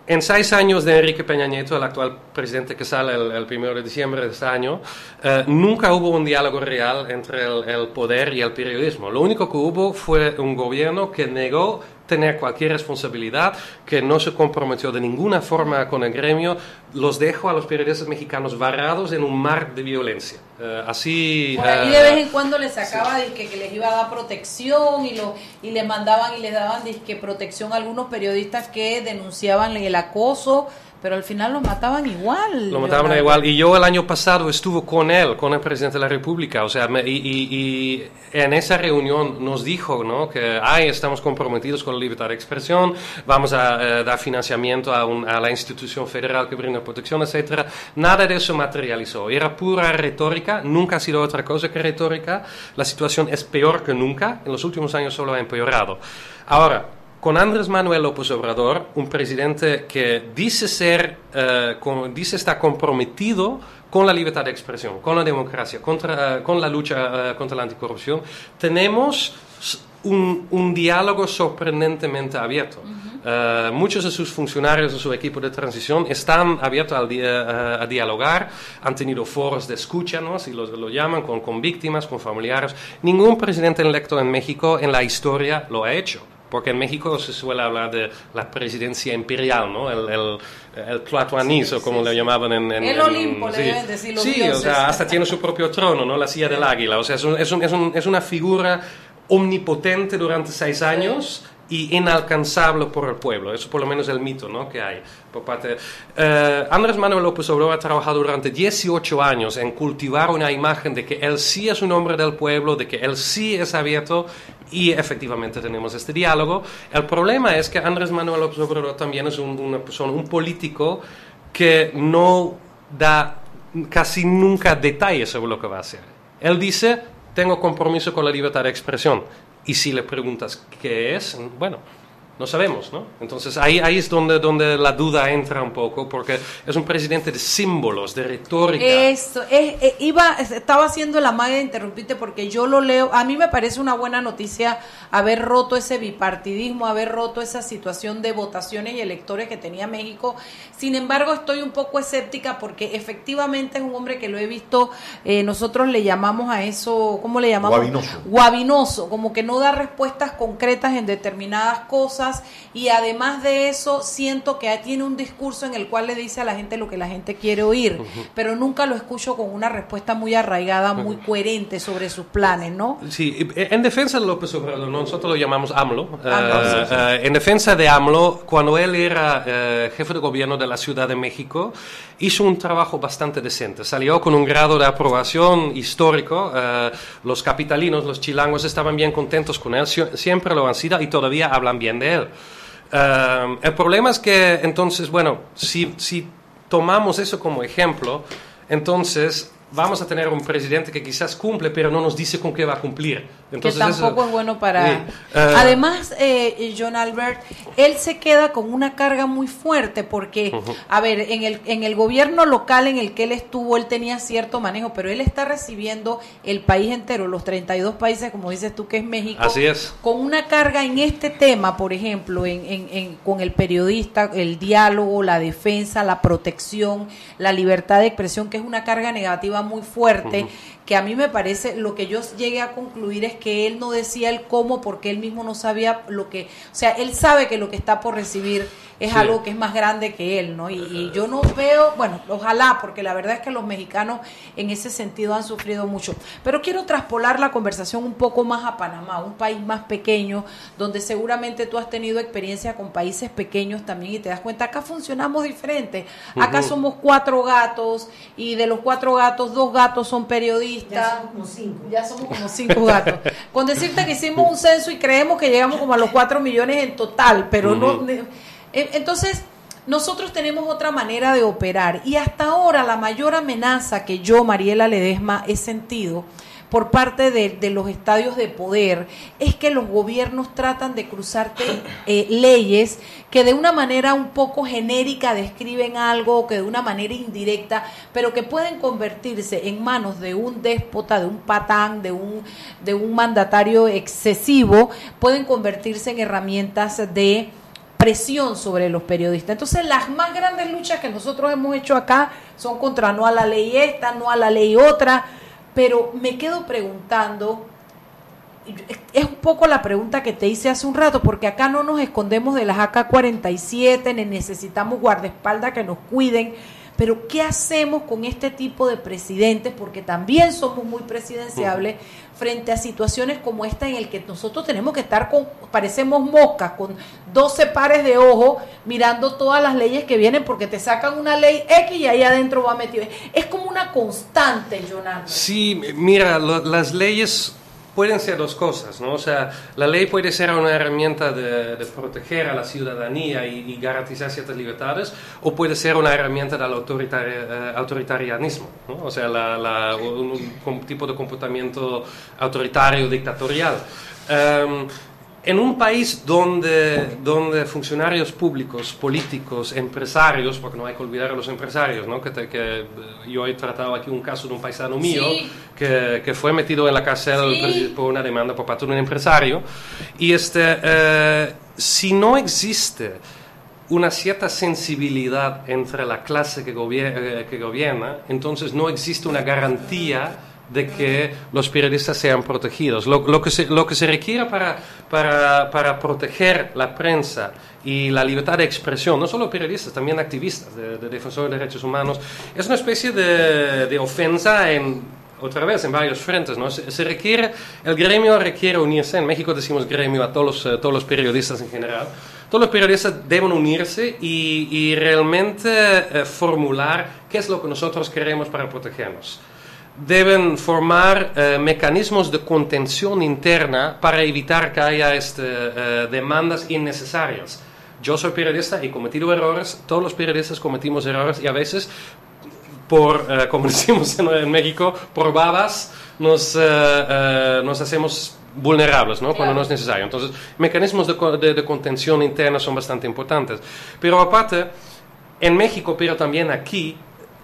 en seis años de Enrique Peña Nieto, el actual presidente que sale el, el primero de diciembre de este año, eh, nunca hubo un diálogo real entre el, el poder y el periodismo. Lo único que hubo fue un gobierno que negó tener cualquier responsabilidad, que no se comprometió de ninguna forma con el gremio, los dejó a los periodistas mexicanos varados en un mar de violencia. Eh, así... Por ahí eh, de vez en cuando les sacaba dizque, que les iba a dar protección y lo y les mandaban y les daban dizque, protección a algunos periodistas que denunciaban el acoso, pero al final los mataban igual. Lo mataban igual. Y yo el año pasado estuve con él, con el presidente de la República. O sea, me- y, y- y en esa reunión nos dijo ¿no? que ay, estamos comprometidos con la libertad de expresión, vamos a eh, dar financiamiento a, un- a la institución federal que brinda protección, etcétera. Nada de eso materializó. Era pura retórica, nunca ha sido otra cosa que retórica. La situación es peor que nunca. En los últimos años solo ha empeorado. Ahora, con Andrés Manuel López Obrador, un presidente que dice ser, eh, con- dice estar comprometido con la libertad de expresión, con la democracia, contra, con la lucha eh, contra la anticorrupción, tenemos un, un diálogo sorprendentemente abierto. Eh, muchos de sus funcionarios de su equipo de transición están abiertos al di- eh, a dialogar, han tenido foros de escucha, ¿no? si lo, lo llaman, con, con víctimas, con familiares. Ningún presidente electo en México en la historia lo ha hecho. Porque en México se suele hablar de la presidencia imperial, ¿no? El, el, el tlatoanizo, como le llamaban en... en- El en- Olimpo, le sí. decir los Sí, o dioses. sea, hasta tiene su propio trono, ¿no? La silla del águila. O sea, es, un- es, un- es un- es una figura omnipotente durante seis años y inalcanzable por el pueblo. Eso por lo menos es el mito ¿no? que hay por parte... Eh, Andrés Manuel López Obrador ha trabajado durante 18 años en cultivar una imagen de que él sí es un hombre del pueblo, de que él sí es abierto y efectivamente tenemos este diálogo. El problema es que Andrés Manuel López Obrador también es un, una persona, un político que no da casi nunca detalles sobre lo que va a hacer. Él dice, tengo compromiso con la libertad de expresión. Y si le preguntas qué es, bueno, no sabemos, ¿no? Entonces ahí, ahí es donde, donde la duda entra un poco, porque es un presidente de símbolos, de retórica. Eso, es, eh, iba, estaba haciendo la magia de interrumpirte porque yo lo leo, a mí me parece una buena noticia haber roto ese bipartidismo, haber roto esa situación de votaciones y electores que tenía México. Sin embargo, estoy un poco escéptica porque efectivamente es un hombre que lo he visto, eh, nosotros le llamamos a eso, ¿cómo le llamamos? Guabinoso. guabinoso, como que no da respuestas concretas en determinadas cosas y además de eso siento que tiene un discurso en el cual le dice a la gente lo que la gente quiere oír, pero nunca lo escucho con una respuesta muy arraigada, muy coherente sobre sus planes, ¿no? Sí, en defensa de López Obrador, nosotros lo llamamos AMLO. eh, AMLO, sí, sí. eh, en defensa de AMLO, cuando él era eh, jefe de gobierno de la Ciudad de México, hizo un trabajo bastante decente. Salió con un grado de aprobación histórico. eh, los capitalinos, los chilangos, estaban bien contentos con él, sie- siempre lo han sido y todavía hablan bien de él. Eh, el problema es que, entonces, bueno, si, si tomamos eso como ejemplo, entonces vamos a tener un presidente que quizás cumple, pero no nos dice con qué va a cumplir. Entonces, que eso- tampoco es bueno para... Sí, eh, Además, eh, John Albert, él se queda con una carga muy fuerte porque, a ver, en el, en el gobierno local en el que él estuvo, él tenía cierto manejo, pero él está recibiendo el país entero, los 32 países, como dices tú, que es México, Así es. con una carga en este tema, por ejemplo, en, en- en- con el periodista, el diálogo, la defensa, la protección, la libertad de expresión, que es una carga negativa muy fuerte, que a mí me parece, lo que yo llegué a concluir es que él no decía el cómo porque él mismo no sabía lo que, o sea, él sabe que lo que está por recibir es Sí. algo que es más grande que él, ¿no? Y, y yo no veo, bueno, ojalá, porque la verdad es que los mexicanos en ese sentido han sufrido mucho. Pero quiero traspolar la conversación un poco más a Panamá, un país más pequeño, donde seguramente tú has tenido experiencia con países pequeños también y te das cuenta, acá funcionamos diferente. Acá somos cuatro gatos y de los cuatro gatos, dos gatos son periodistas. Ya somos como cinco. Ya somos como cinco gatos. Con decirte que hicimos un censo y creemos que llegamos como a los cuatro millones en total, pero no... Ne- en- Entonces, nosotros tenemos otra manera de operar y hasta ahora la mayor amenaza que yo, Mariela Ledesma, he sentido por parte de, los estadios de poder es que los gobiernos tratan de cruzarte eh, leyes que de una manera un poco genérica describen algo, que de una manera indirecta, pero que pueden convertirse en manos de un déspota, de un patán, de un, de un mandatario excesivo, pueden convertirse en herramientas de presión sobre los periodistas. Entonces, las más grandes luchas que nosotros hemos hecho acá son contra no a la ley esta, no a la ley otra, pero me quedo preguntando, es un poco la pregunta que te hice hace un rato, porque acá no nos escondemos de las AK-47, ni necesitamos guardaespaldas que nos cuiden, pero ¿qué hacemos con este tipo de presidentes? Porque también somos muy presidenciables frente a situaciones como esta en el que nosotros tenemos que estar con, parecemos moscas, con 12 pares de ojos mirando todas las leyes que vienen porque te sacan una ley X y ahí adentro va metido. Es como una constante, Jonathan. Sí, mira, lo- las leyes pueden ser dos cosas, ¿no? O sea, la ley puede ser una herramienta de, de proteger a la ciudadanía y, y garantizar ciertas libertades, o puede ser una herramienta del autoritari- eh, autoritarianismo, ¿no? O sea, la- la- un, un tipo de comportamiento autoritario, dictatorial. Em, en un país donde, donde funcionarios públicos, políticos, empresarios, porque no hay que olvidar a los empresarios, ¿no? que, te- que, eh, yo he tratado aquí un caso de un paisano mío Sí. que, que fue metido en la cárcel Sí. por una demanda por parte de un empresario. Y este, eh, si no existe una cierta sensibilidad entre la clase que, gobier- eh, que gobierna, entonces no existe una garantía de que los periodistas sean protegidos. Lo, lo que, se, lo que se requiere para, para, para proteger la prensa y la libertad de expresión, no solo periodistas, también activistas, de, de defensores de derechos humanos, es una especie de, de ofensa en, otra vez en varios frentes, ¿no? Se, se requiere, el gremio requiere unirse, en México decimos gremio a todos los, eh, todos los periodistas en general, todos los periodistas deben unirse y, y realmente eh, formular qué es lo que nosotros queremos para protegernos. Deben formar eh, mecanismos de contención interna para evitar que haya este, eh, demandas innecesarias. Yo soy periodista y he cometido errores, todos los periodistas cometimos errores y a veces por, eh, *laughs* como decimos en, en México, por babas nos, eh, eh, nos hacemos vulnerables ¿no? cuando no es necesario. Entonces, mecanismos de, de- de contención interna son bastante importantes. Pero aparte, en México, pero también aquí,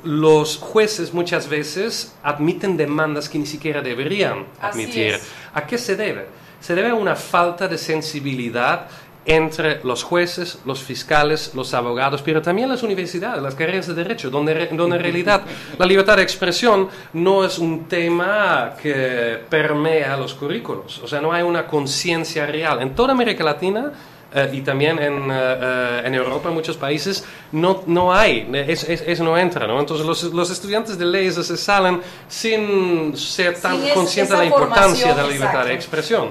los jueces muchas veces admiten demandas que ni siquiera deberían admitir. ¿A qué se debe? Se debe a una falta de sensibilidad entre los jueces, los fiscales, los abogados, pero también las universidades, las carreras de derecho, donde, donde en realidad la libertad de expresión no es un tema que permea los currículos, o sea, no hay una conciencia real. En toda América Latina eh, y también en, eh, eh, en Europa, en muchos países, no, no hay, es- es- eso no entra, ¿no? Entonces los, los estudiantes de leyes se salen sin ser tan es- conscientes de la importancia de la libertad de exacto. expresión.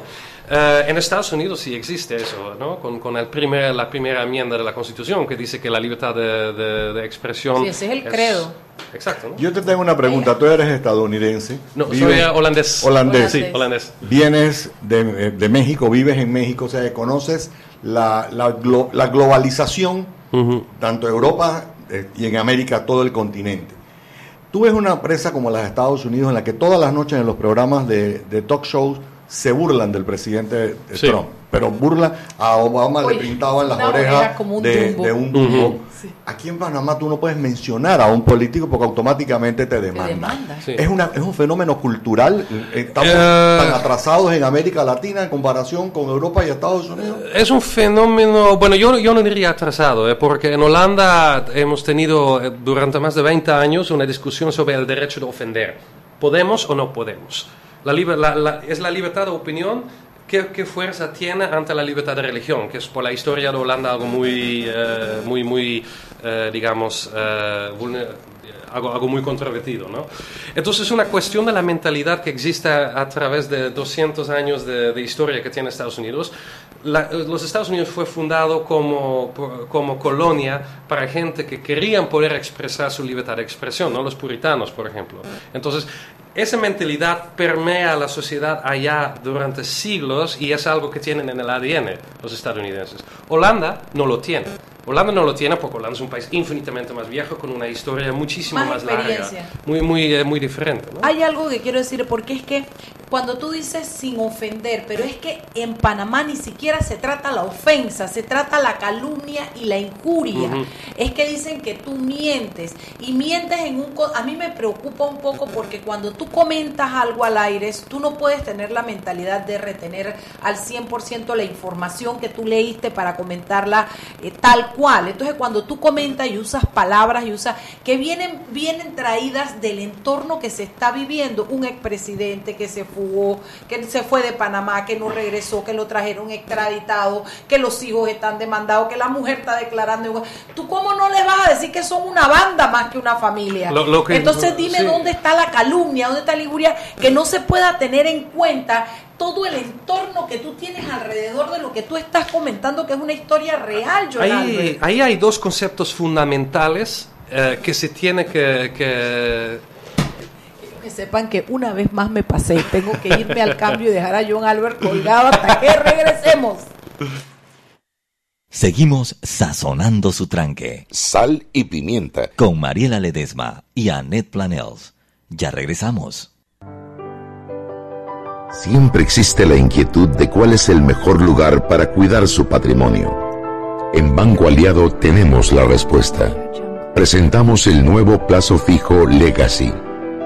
Eh, en Estados Unidos sí existe eso, ¿no? Con, con el primer, la primera enmienda de la Constitución que dice que la libertad de, de- de expresión... Sí, ese es el credo. Exacto, ¿no? Yo te tengo una pregunta. Tú eres estadounidense. No, vives- soy, eh, holandés. Holandés. Sí, holandés. Vienes de, de México, vives en México, o sea, conoces la, la, glo- la globalización, tanto Europa eh, y en América, todo el continente. Tú ves una empresa como la de Estados Unidos en la que todas las noches en los programas de, de talk shows se burlan del presidente Sí. Trump, pero burlan a Obama Oye, le pintaban las orejas oreja como un de, un Dumbo. Aquí en Panamá tú no puedes mencionar a un político porque automáticamente te demanda. demanda. Sí. Es, una, es un fenómeno cultural. Estamos Eh. tan atrasados en América Latina en comparación con Europa y Estados Unidos. Es un fenómeno, bueno, yo, yo no diría atrasado, ¿eh? porque en Holanda hemos tenido eh, durante más de 20 años una discusión sobre el derecho de ofender. ¿Podemos o no podemos? La la- la- es la libertad de opinión. ¿Qué, fuerza tiene ante la libertad de religión? Que es por la historia de Holanda algo muy, eh, muy, muy, eh, digamos, eh, vulne- algo, algo muy controvertido, ¿no? Entonces es una cuestión de la mentalidad que existe a, través de 200 años de, historia que tiene Estados Unidos. Los Estados Unidos fue fundado como, como colonia para gente que querían poder expresar su libertad de expresión, ¿no? Los puritanos, por ejemplo. Entonces, esa mentalidad permea la sociedad allá durante siglos y es algo que tienen en el ADN los estadounidenses. Holanda no lo tiene. Holanda no lo tiene porque Holanda es un país infinitamente más viejo con una historia muchísimo Más más, larga, muy, muy, eh, muy diferente. ¿no? Hay algo que quiero decir, porque es que cuando tú dices sin ofender, pero es que en Panamá ni siquiera se trata la ofensa, se trata la calumnia y la injuria. Es que dicen que tú mientes y mientes en un... A mí me preocupa un poco porque cuando tú comentas algo al aire, tú no puedes tener la mentalidad de retener al 100% la información que tú leíste para comentarla eh, tal cual. Entonces cuando tú comentas y usas palabras y usas que vienen, vienen traídas del entorno que se está viviendo, un expresidente que se que se fue de Panamá, que no regresó, que lo trajeron extraditado, que los hijos están demandados, que la mujer está declarando. ¿Tú cómo no le vas a decir que son una banda más que una familia? Lo- lo que- Entonces dime sí. dónde está la calumnia, dónde está la injuria, que no se pueda tener en cuenta todo el entorno que tú tienes alrededor de lo que tú estás comentando, que es una historia real, Yolanda. Ahí, ahí hay dos conceptos fundamentales eh, que se tiene que, que Que sepan que una vez más me pasé. Tengo que irme al cambio y dejar a John Albert colgado hasta que regresemos. Seguimos sazonando su tranque. Sal y pimienta. Con Mariela Ledesma y Annette Planels. Ya regresamos. Siempre existe la inquietud de cuál es el mejor lugar para cuidar su patrimonio. En Banco Aliado tenemos la respuesta. Presentamos el nuevo plazo fijo Legacy,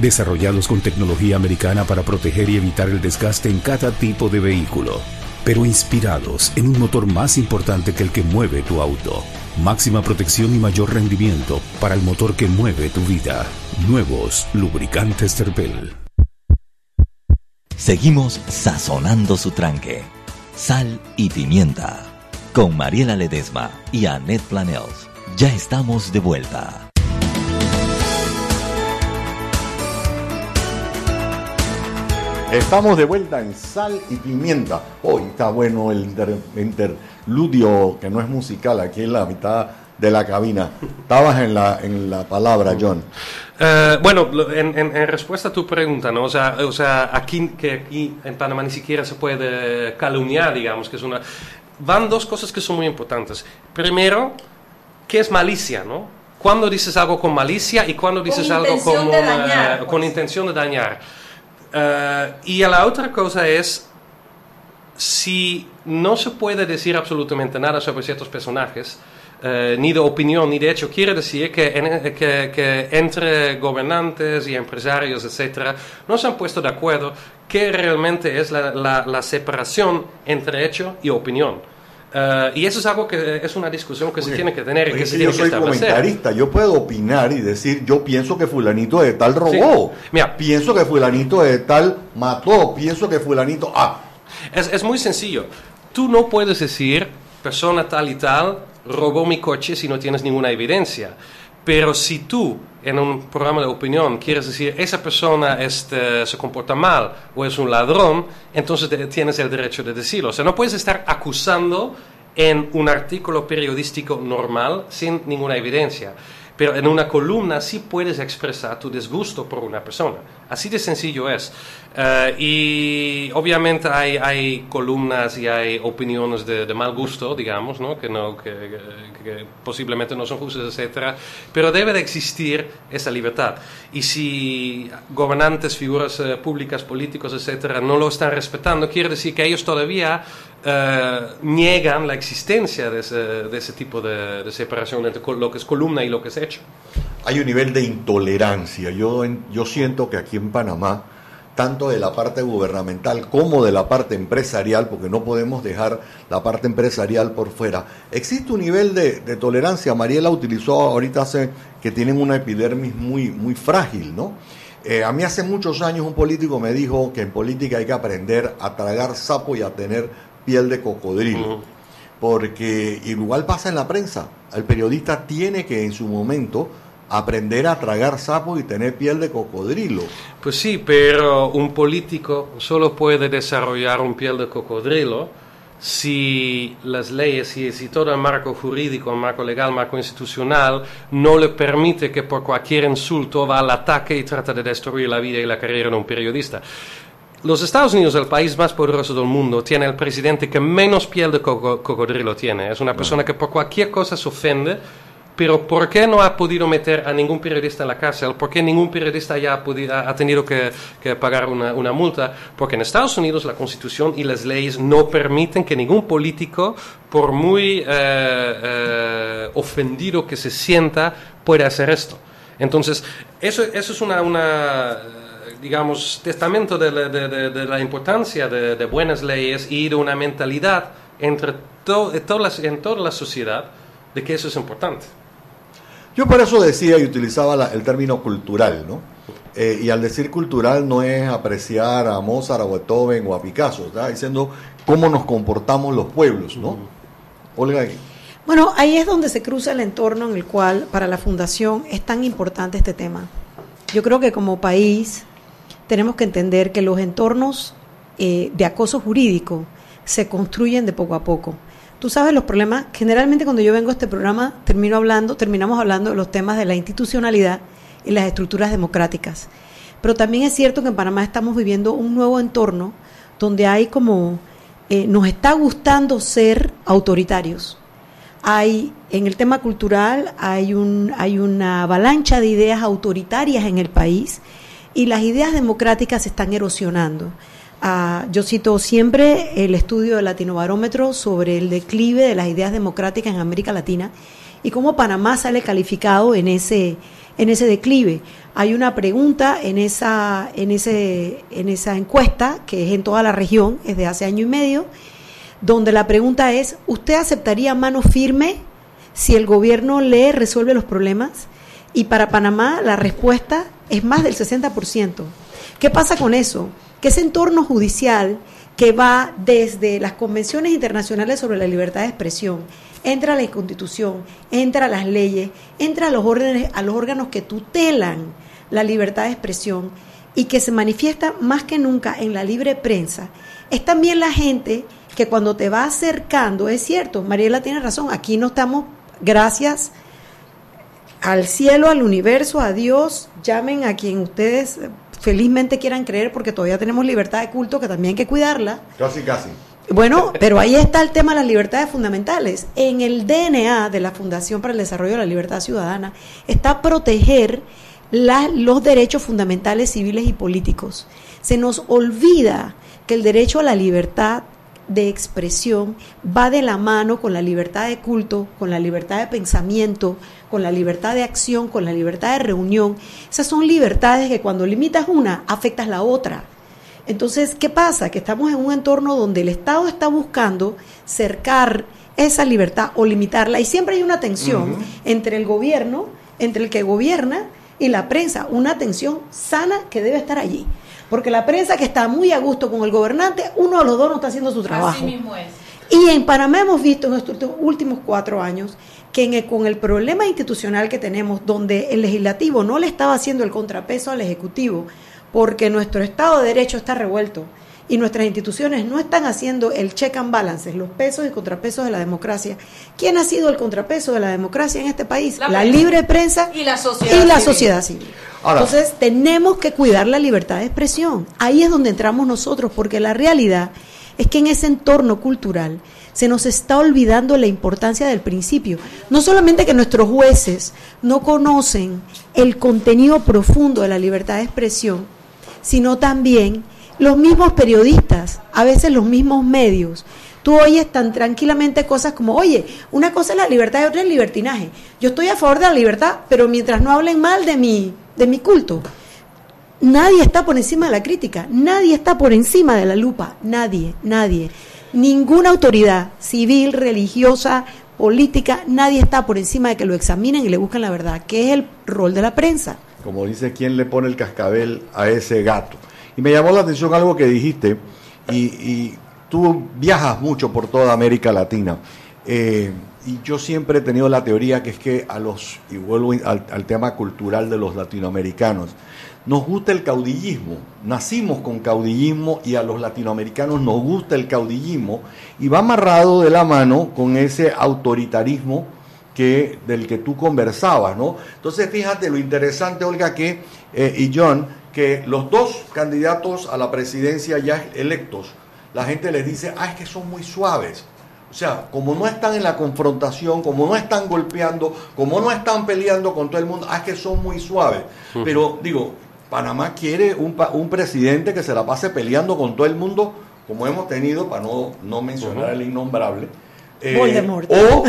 desarrollados con tecnología americana para proteger y evitar el desgaste en cada tipo de vehículo, pero inspirados en un motor más importante que el que mueve tu auto. Máxima protección y mayor rendimiento para el motor que mueve tu vida. Nuevos lubricantes Terpel. Seguimos sazonando su tranque. Sal y pimienta. Con Mariela Ledesma y Annette Planels. Ya estamos de vuelta. Estamos de vuelta en Sal y Pimienta. Hoy está bueno el inter- interludio que no es musical, aquí en la mitad de la cabina. Estabas en la, en la palabra, John. Eh, bueno, en, en- en respuesta a tu pregunta, ¿no? O sea, o sea aquí, que aquí en Panamá ni siquiera se puede calumniar, digamos, que es una... Van dos cosas que son muy importantes. Primero, ¿qué es malicia, no? ¿Cuándo dices algo con malicia y cuándo dices algo intención como, de eh, dañar, pues. con intención de dañar? Eh, y la otra cosa es, si no se puede decir absolutamente nada sobre ciertos personajes, eh, ni de opinión ni de hecho, quiere decir que, en- que- que entre gobernantes y empresarios, etcétera, no se han puesto de acuerdo qué realmente es la separación entre hecho y opinión. Eh, y eso es algo que es una discusión que se tiene que tener y Oye, que se tiene yo que soy establecer. comentarista, yo puedo opinar y decir, yo pienso que fulanito de tal robó, pienso que fulanito de tal mató, pienso que fulanito... Ah, Es, es muy sencillo. Tú no puedes decir, persona tal y tal robó mi coche si no tienes ninguna evidencia. Pero si tú, en un programa de opinión, quieres decir, esa persona este, se comporta mal o es un ladrón, entonces te- tienes el derecho de decirlo. O sea, no puedes estar acusando en un artículo periodístico normal sin ninguna evidencia. Pero en una columna sí puedes expresar tu disgusto por una persona. Así de sencillo es. Eh, y obviamente hay, hay columnas y hay opiniones de, de mal gusto, digamos, ¿no? Que, no, que, que- que posiblemente no son justas, etcétera. Pero debe de existir esa libertad. Y si gobernantes, figuras eh, públicas, políticos, etcétera, no lo están respetando, quiere decir que ellos todavía eh, niegan la existencia de ese, tipo de, de separación entre lo que es columna y lo que es hecho. hay un nivel de intolerancia. Yo, en- yo siento que aquí en Panamá, tanto de la parte gubernamental como de la parte empresarial, porque no podemos dejar la parte empresarial por fuera, existe un nivel de, de tolerancia. Mariela utilizó ahorita hace que tienen una epidermis muy, muy frágil, ¿no? Eh, a mí hace muchos años un político me dijo que en política hay que aprender a tragar sapo y a tener piel de cocodrilo. Porque igual pasa en la prensa. El periodista tiene que en su momento aprender a tragar sapo y tener piel de cocodrilo. Pues sí, pero un político solo puede desarrollar un piel de cocodrilo si las leyes, si, si todo el marco jurídico, el marco legal, el marco institucional no le permite que por cualquier insulto va al ataque y trata de destruir la vida y la carrera de un periodista. Los Estados Unidos, el país más poderoso del mundo, tiene el presidente que menos piel de coco- cocodrilo tiene. Es una persona que por cualquier cosa se ofende, pero ¿por qué no ha podido meter a ningún periodista en la cárcel? ¿Por qué ningún periodista ya ha, podido- ha tenido que, que pagar una, una multa? Porque en Estados Unidos la constitución y las leyes no permiten que ningún político, por muy eh, eh, ofendido que se sienta, pueda hacer esto. Entonces, eso, eso es una, una, digamos, testamento de la, de- de- de la importancia de, de buenas leyes y de una mentalidad entre to- de todas las- en toda la sociedad de que eso es importante. Yo por eso decía y utilizaba la- el término cultural, ¿no? Eh, y al decir cultural no es apreciar a Mozart, a Beethoven o a Picasso, está diciendo cómo nos comportamos los pueblos, ¿no? Olga, Bueno, ahí es donde se cruza el entorno en el cual para la fundación es tan importante este tema. Yo creo que como país tenemos que entender que los entornos eh, de acoso jurídico se construyen de poco a poco. Tú sabes los problemas, generalmente cuando yo vengo a este programa termino hablando, terminamos hablando de los temas de la institucionalidad y las estructuras democráticas. Pero también es cierto que en Panamá estamos viviendo un nuevo entorno donde hay como, eh, nos está gustando ser autoritarios hay en el tema cultural hay un hay una avalancha de ideas autoritarias en el país y las ideas democráticas se están erosionando. Ah, yo cito siempre el estudio del Latinobarómetro sobre el declive de las ideas democráticas en América Latina y cómo Panamá sale calificado en ese en ese declive. Hay una pregunta en esa en ese en esa encuesta que es en toda la región, es de hace año y medio donde la pregunta es, ¿usted aceptaría mano firme si el gobierno le resuelve los problemas? Y para Panamá la respuesta es más del 60%. ¿Qué pasa con eso? Que ese entorno judicial que va desde las convenciones internacionales sobre la libertad de expresión, entra a la constitución, entra a las leyes, entra a los órdenes, a los órganos que tutelan la libertad de expresión y que se manifiesta más que nunca en la libre prensa, es también la gente que cuando te va acercando, es cierto, Mariela tiene razón, aquí no estamos, gracias al cielo, al universo, a Dios, llamen a quien ustedes felizmente quieran creer, porque todavía tenemos libertad de culto, que también hay que cuidarla. casi casi. Bueno, pero ahí está el tema de las libertades fundamentales. En el DNA de la Fundación para el Desarrollo de la Libertad Ciudadana está proteger la- los derechos fundamentales civiles y políticos. Se nos olvida que el derecho a la libertad de expresión va de la mano con la libertad de culto, con la libertad de pensamiento, con la libertad de acción, con la libertad de reunión. Esas son libertades que cuando limitas una, afectas la otra. Entonces, ¿qué pasa? Que estamos en un entorno donde el Estado está buscando cercar esa libertad o limitarla y siempre hay una tensión entre el gobierno, entre el que gobierna y la prensa, una tensión sana que debe estar allí. Porque la prensa que está muy a gusto con el gobernante, uno de los dos no está haciendo su trabajo. Así mismo es. Y en Panamá hemos visto en estos últimos cuatro años que en el- con el problema institucional que tenemos, donde el legislativo no le estaba haciendo el contrapeso al ejecutivo, porque nuestro Estado de Derecho está revuelto y nuestras instituciones no están haciendo el check and balances, los pesos y contrapesos de la democracia. ¿Quién ha sido el contrapeso de la democracia en este país? La La, prensa. libre prensa Y la sociedad y la civil. sociedad civil. Ahora- Entonces tenemos que cuidar la libertad de expresión. Ahí es donde entramos nosotros, porque la realidad es que en ese entorno cultural se nos está olvidando la importancia del principio. No solamente que nuestros jueces no conocen el contenido profundo de la libertad de expresión, sino también los mismos periodistas, a veces los mismos medios. Tú oyes tan tranquilamente cosas como, oye, una cosa es la libertad y otra es el libertinaje. Yo estoy a favor de la libertad, pero mientras no hablen mal de mi, de mi culto. Nadie está por encima de la crítica, nadie está por encima de la lupa, nadie, nadie. Ninguna autoridad civil, religiosa, política, nadie está por encima de que lo examinen y le busquen la verdad, que es el rol de la prensa. Como dice, ¿quién le pone el cascabel a ese gato? Y me llamó la atención algo que dijiste, y, tú viajas mucho por toda América Latina, eh, y yo siempre he tenido la teoría que es que a los, y vuelvo al, al tema cultural de los latinoamericanos, nos gusta el caudillismo, nacimos con caudillismo y a los latinoamericanos nos gusta el caudillismo y va amarrado de la mano con ese autoritarismo que del que tú conversabas, ¿no? Entonces fíjate lo interesante, Olga, que eh, y John, que los dos candidatos a la presidencia ya electos, la gente les dice, ah, es que son muy suaves. O sea, como no están en la confrontación, como no están golpeando, como no están peleando con todo el mundo, ah, es que son muy suaves. Pero digo, Panamá quiere un, presidente que se la pase peleando con todo el mundo, como hemos tenido, para no, no mencionar Ujú. el innombrable. Eh, Voldemort. O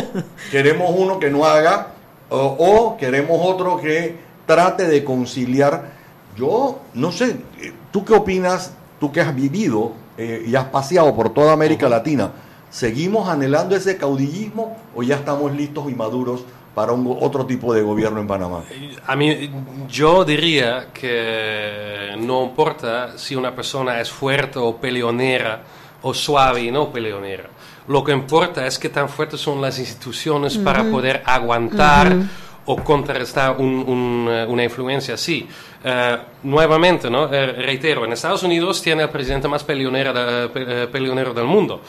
queremos uno que no haga, o, o queremos otro que trate de conciliar. Yo no sé, eh, ¿tú qué opinas? Tú que has vivido eh, y has paseado por toda América Latina, ¿seguimos anhelando ese caudillismo o ya estamos listos y maduros para un, otro tipo de gobierno en Panamá? A mí, yo diría que no importa si una persona es fuerte o peleonera o suave y no peleonera. Lo que importa es que tan fuertes son las instituciones para poder aguantar o contrarrestar un- un, eh, una influencia así. Eh, nuevamente, ¿no? Eh, reitero, en Estados Unidos tiene el presidente más de- eh, peleonero del mundo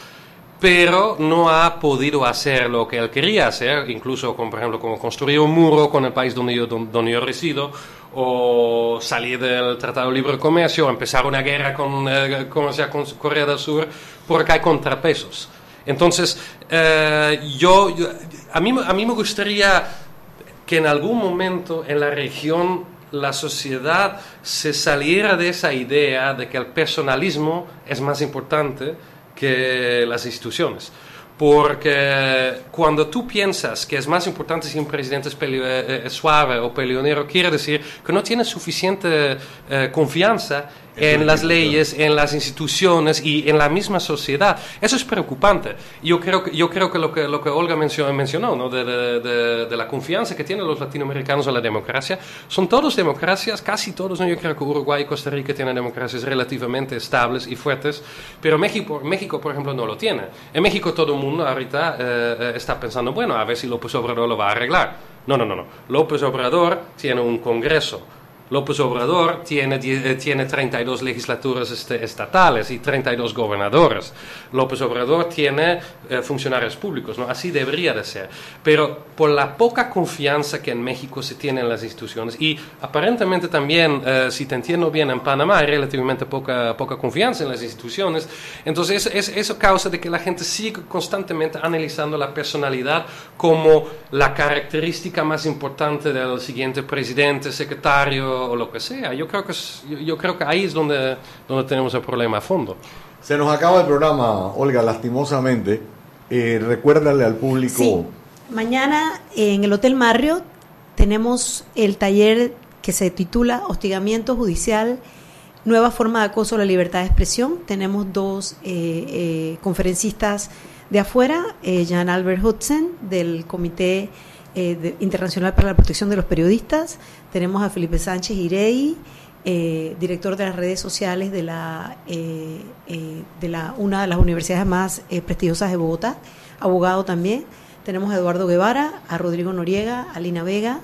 pero no ha podido hacer lo que él quería hacer, incluso, con, por ejemplo, como construir un muro con el país donde yo, don- donde yo resido, o salir del Tratado de Libre Comercio, o empezar una guerra con, eh, con, con Corea del Sur, porque hay contrapesos. Entonces, yo- a, mí, a mí me gustaría que en algún momento en la región la sociedad se saliera de esa idea de que el personalismo es más importante que las instituciones. Porque cuando tú piensas que es más importante si un presidente es, eh, eh, suave o peleonero, quiere decir que no tiene suficiente eh, confianza en las leyes, en las instituciones y en la misma sociedad. Eso es preocupante. Yo creo que, yo creo que, lo, que lo que Olga mencionó, mencionó ¿no? de, de- de- de la confianza que tienen los latinoamericanos en la democracia, son todos democracias, casi todos, ¿no? yo creo que Uruguay y Costa Rica tienen democracias relativamente estables y fuertes, pero México, México por ejemplo, no lo tiene. En México todo el mundo ahorita eh, eh, está pensando, bueno, a ver si López Obrador lo va a arreglar. No, no, no, no. López Obrador tiene un Congreso. López Obrador tiene, eh, tiene 32 legislaturas este- estatales y 32 gobernadores. López Obrador tiene eh, funcionarios públicos, ¿no? Así debería de ser. Pero por la poca confianza que en México se tiene en las instituciones y aparentemente también, eh, si te entiendo bien, en Panamá hay relativamente poca, poca confianza en las instituciones, entonces es- eso causa de que la gente siga constantemente analizando la personalidad como la característica más importante del siguiente presidente, secretario o lo que sea. Yo creo que, es- yo, yo creo que ahí es donde, donde tenemos el problema a fondo. Se nos acaba el programa, Olga, lastimosamente. Eh, recuérdale al público. Sí. Mañana en el Hotel Marriott tenemos el taller que se titula Hostigamiento Judicial, Nueva Forma de Acoso a la Libertad de Expresión. Tenemos dos eh, eh, conferencistas de afuera, eh, Jan Albert Hudson del Comité eh, de- Internacional para la Protección de los Periodistas. Tenemos a Felipe Sánchez Irey, eh, director de las redes sociales de la eh, eh, de la una de las universidades más eh, prestigiosas de Bogotá, abogado también. Tenemos a Eduardo Guevara, a Rodrigo Noriega, a Lina Vega.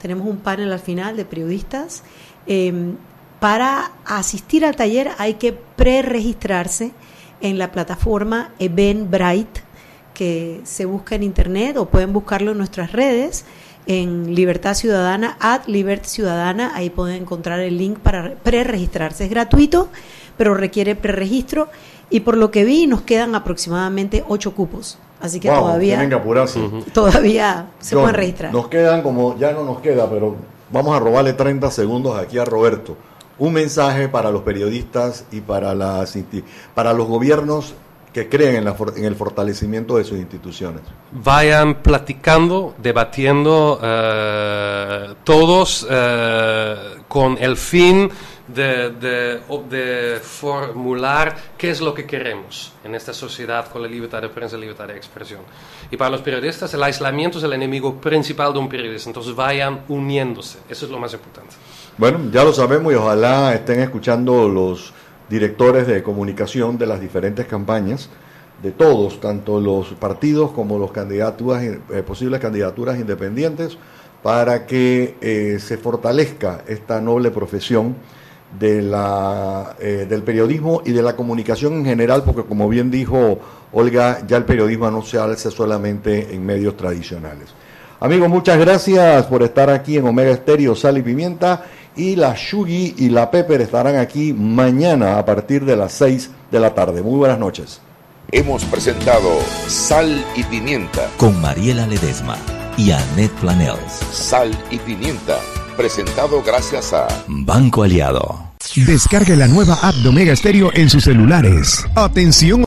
Tenemos un panel al final de periodistas. Eh, para asistir al taller hay que preregistrarse en la plataforma Eventbrite que se busca en internet o pueden buscarlo en nuestras redes en Libertad Ciudadana, at Libertad Ciudadana, ahí pueden encontrar el link para preregistrarse. Es gratuito, pero requiere preregistro y por lo que vi nos quedan aproximadamente ocho cupos, así que Wow, todavía Tienen que apurarse. todavía se John, pueden registrar. Nos quedan como, ya no nos queda, pero vamos a robarle 30 segundos aquí a Roberto. Un mensaje para los periodistas y para, las, para los gobiernos que creen en, la en el fortalecimiento de sus instituciones. vayan platicando, debatiendo eh, todos eh, con el fin de, de- de formular qué es lo que queremos en esta sociedad con la libertad de prensa y libertad de expresión. Y para los periodistas el aislamiento es el enemigo principal de un periodista, entonces vayan uniéndose, eso es lo más importante. Bueno, ya lo sabemos y ojalá estén escuchando los directores de comunicación de las diferentes campañas, de todos, tanto los partidos como los candidaturas, eh, posibles candidaturas independientes, para que eh, se fortalezca esta noble profesión de la, eh, del periodismo y de la comunicación en general, porque como bien dijo Olga, ya el periodismo no se hace solamente en medios tradicionales. Amigos, muchas gracias por estar aquí en Omega Estéreo, Sal y Pimienta. Y la Shugi y la Pepper estarán aquí mañana a partir de las 6 de la tarde. Muy buenas noches. Hemos presentado Sal y Pimienta. Con Mariela Ledesma y Annette Planels. Sal y Pimienta. Presentado gracias a Banco Aliado. Descargue la nueva app de Omega Stereo en sus celulares. Atención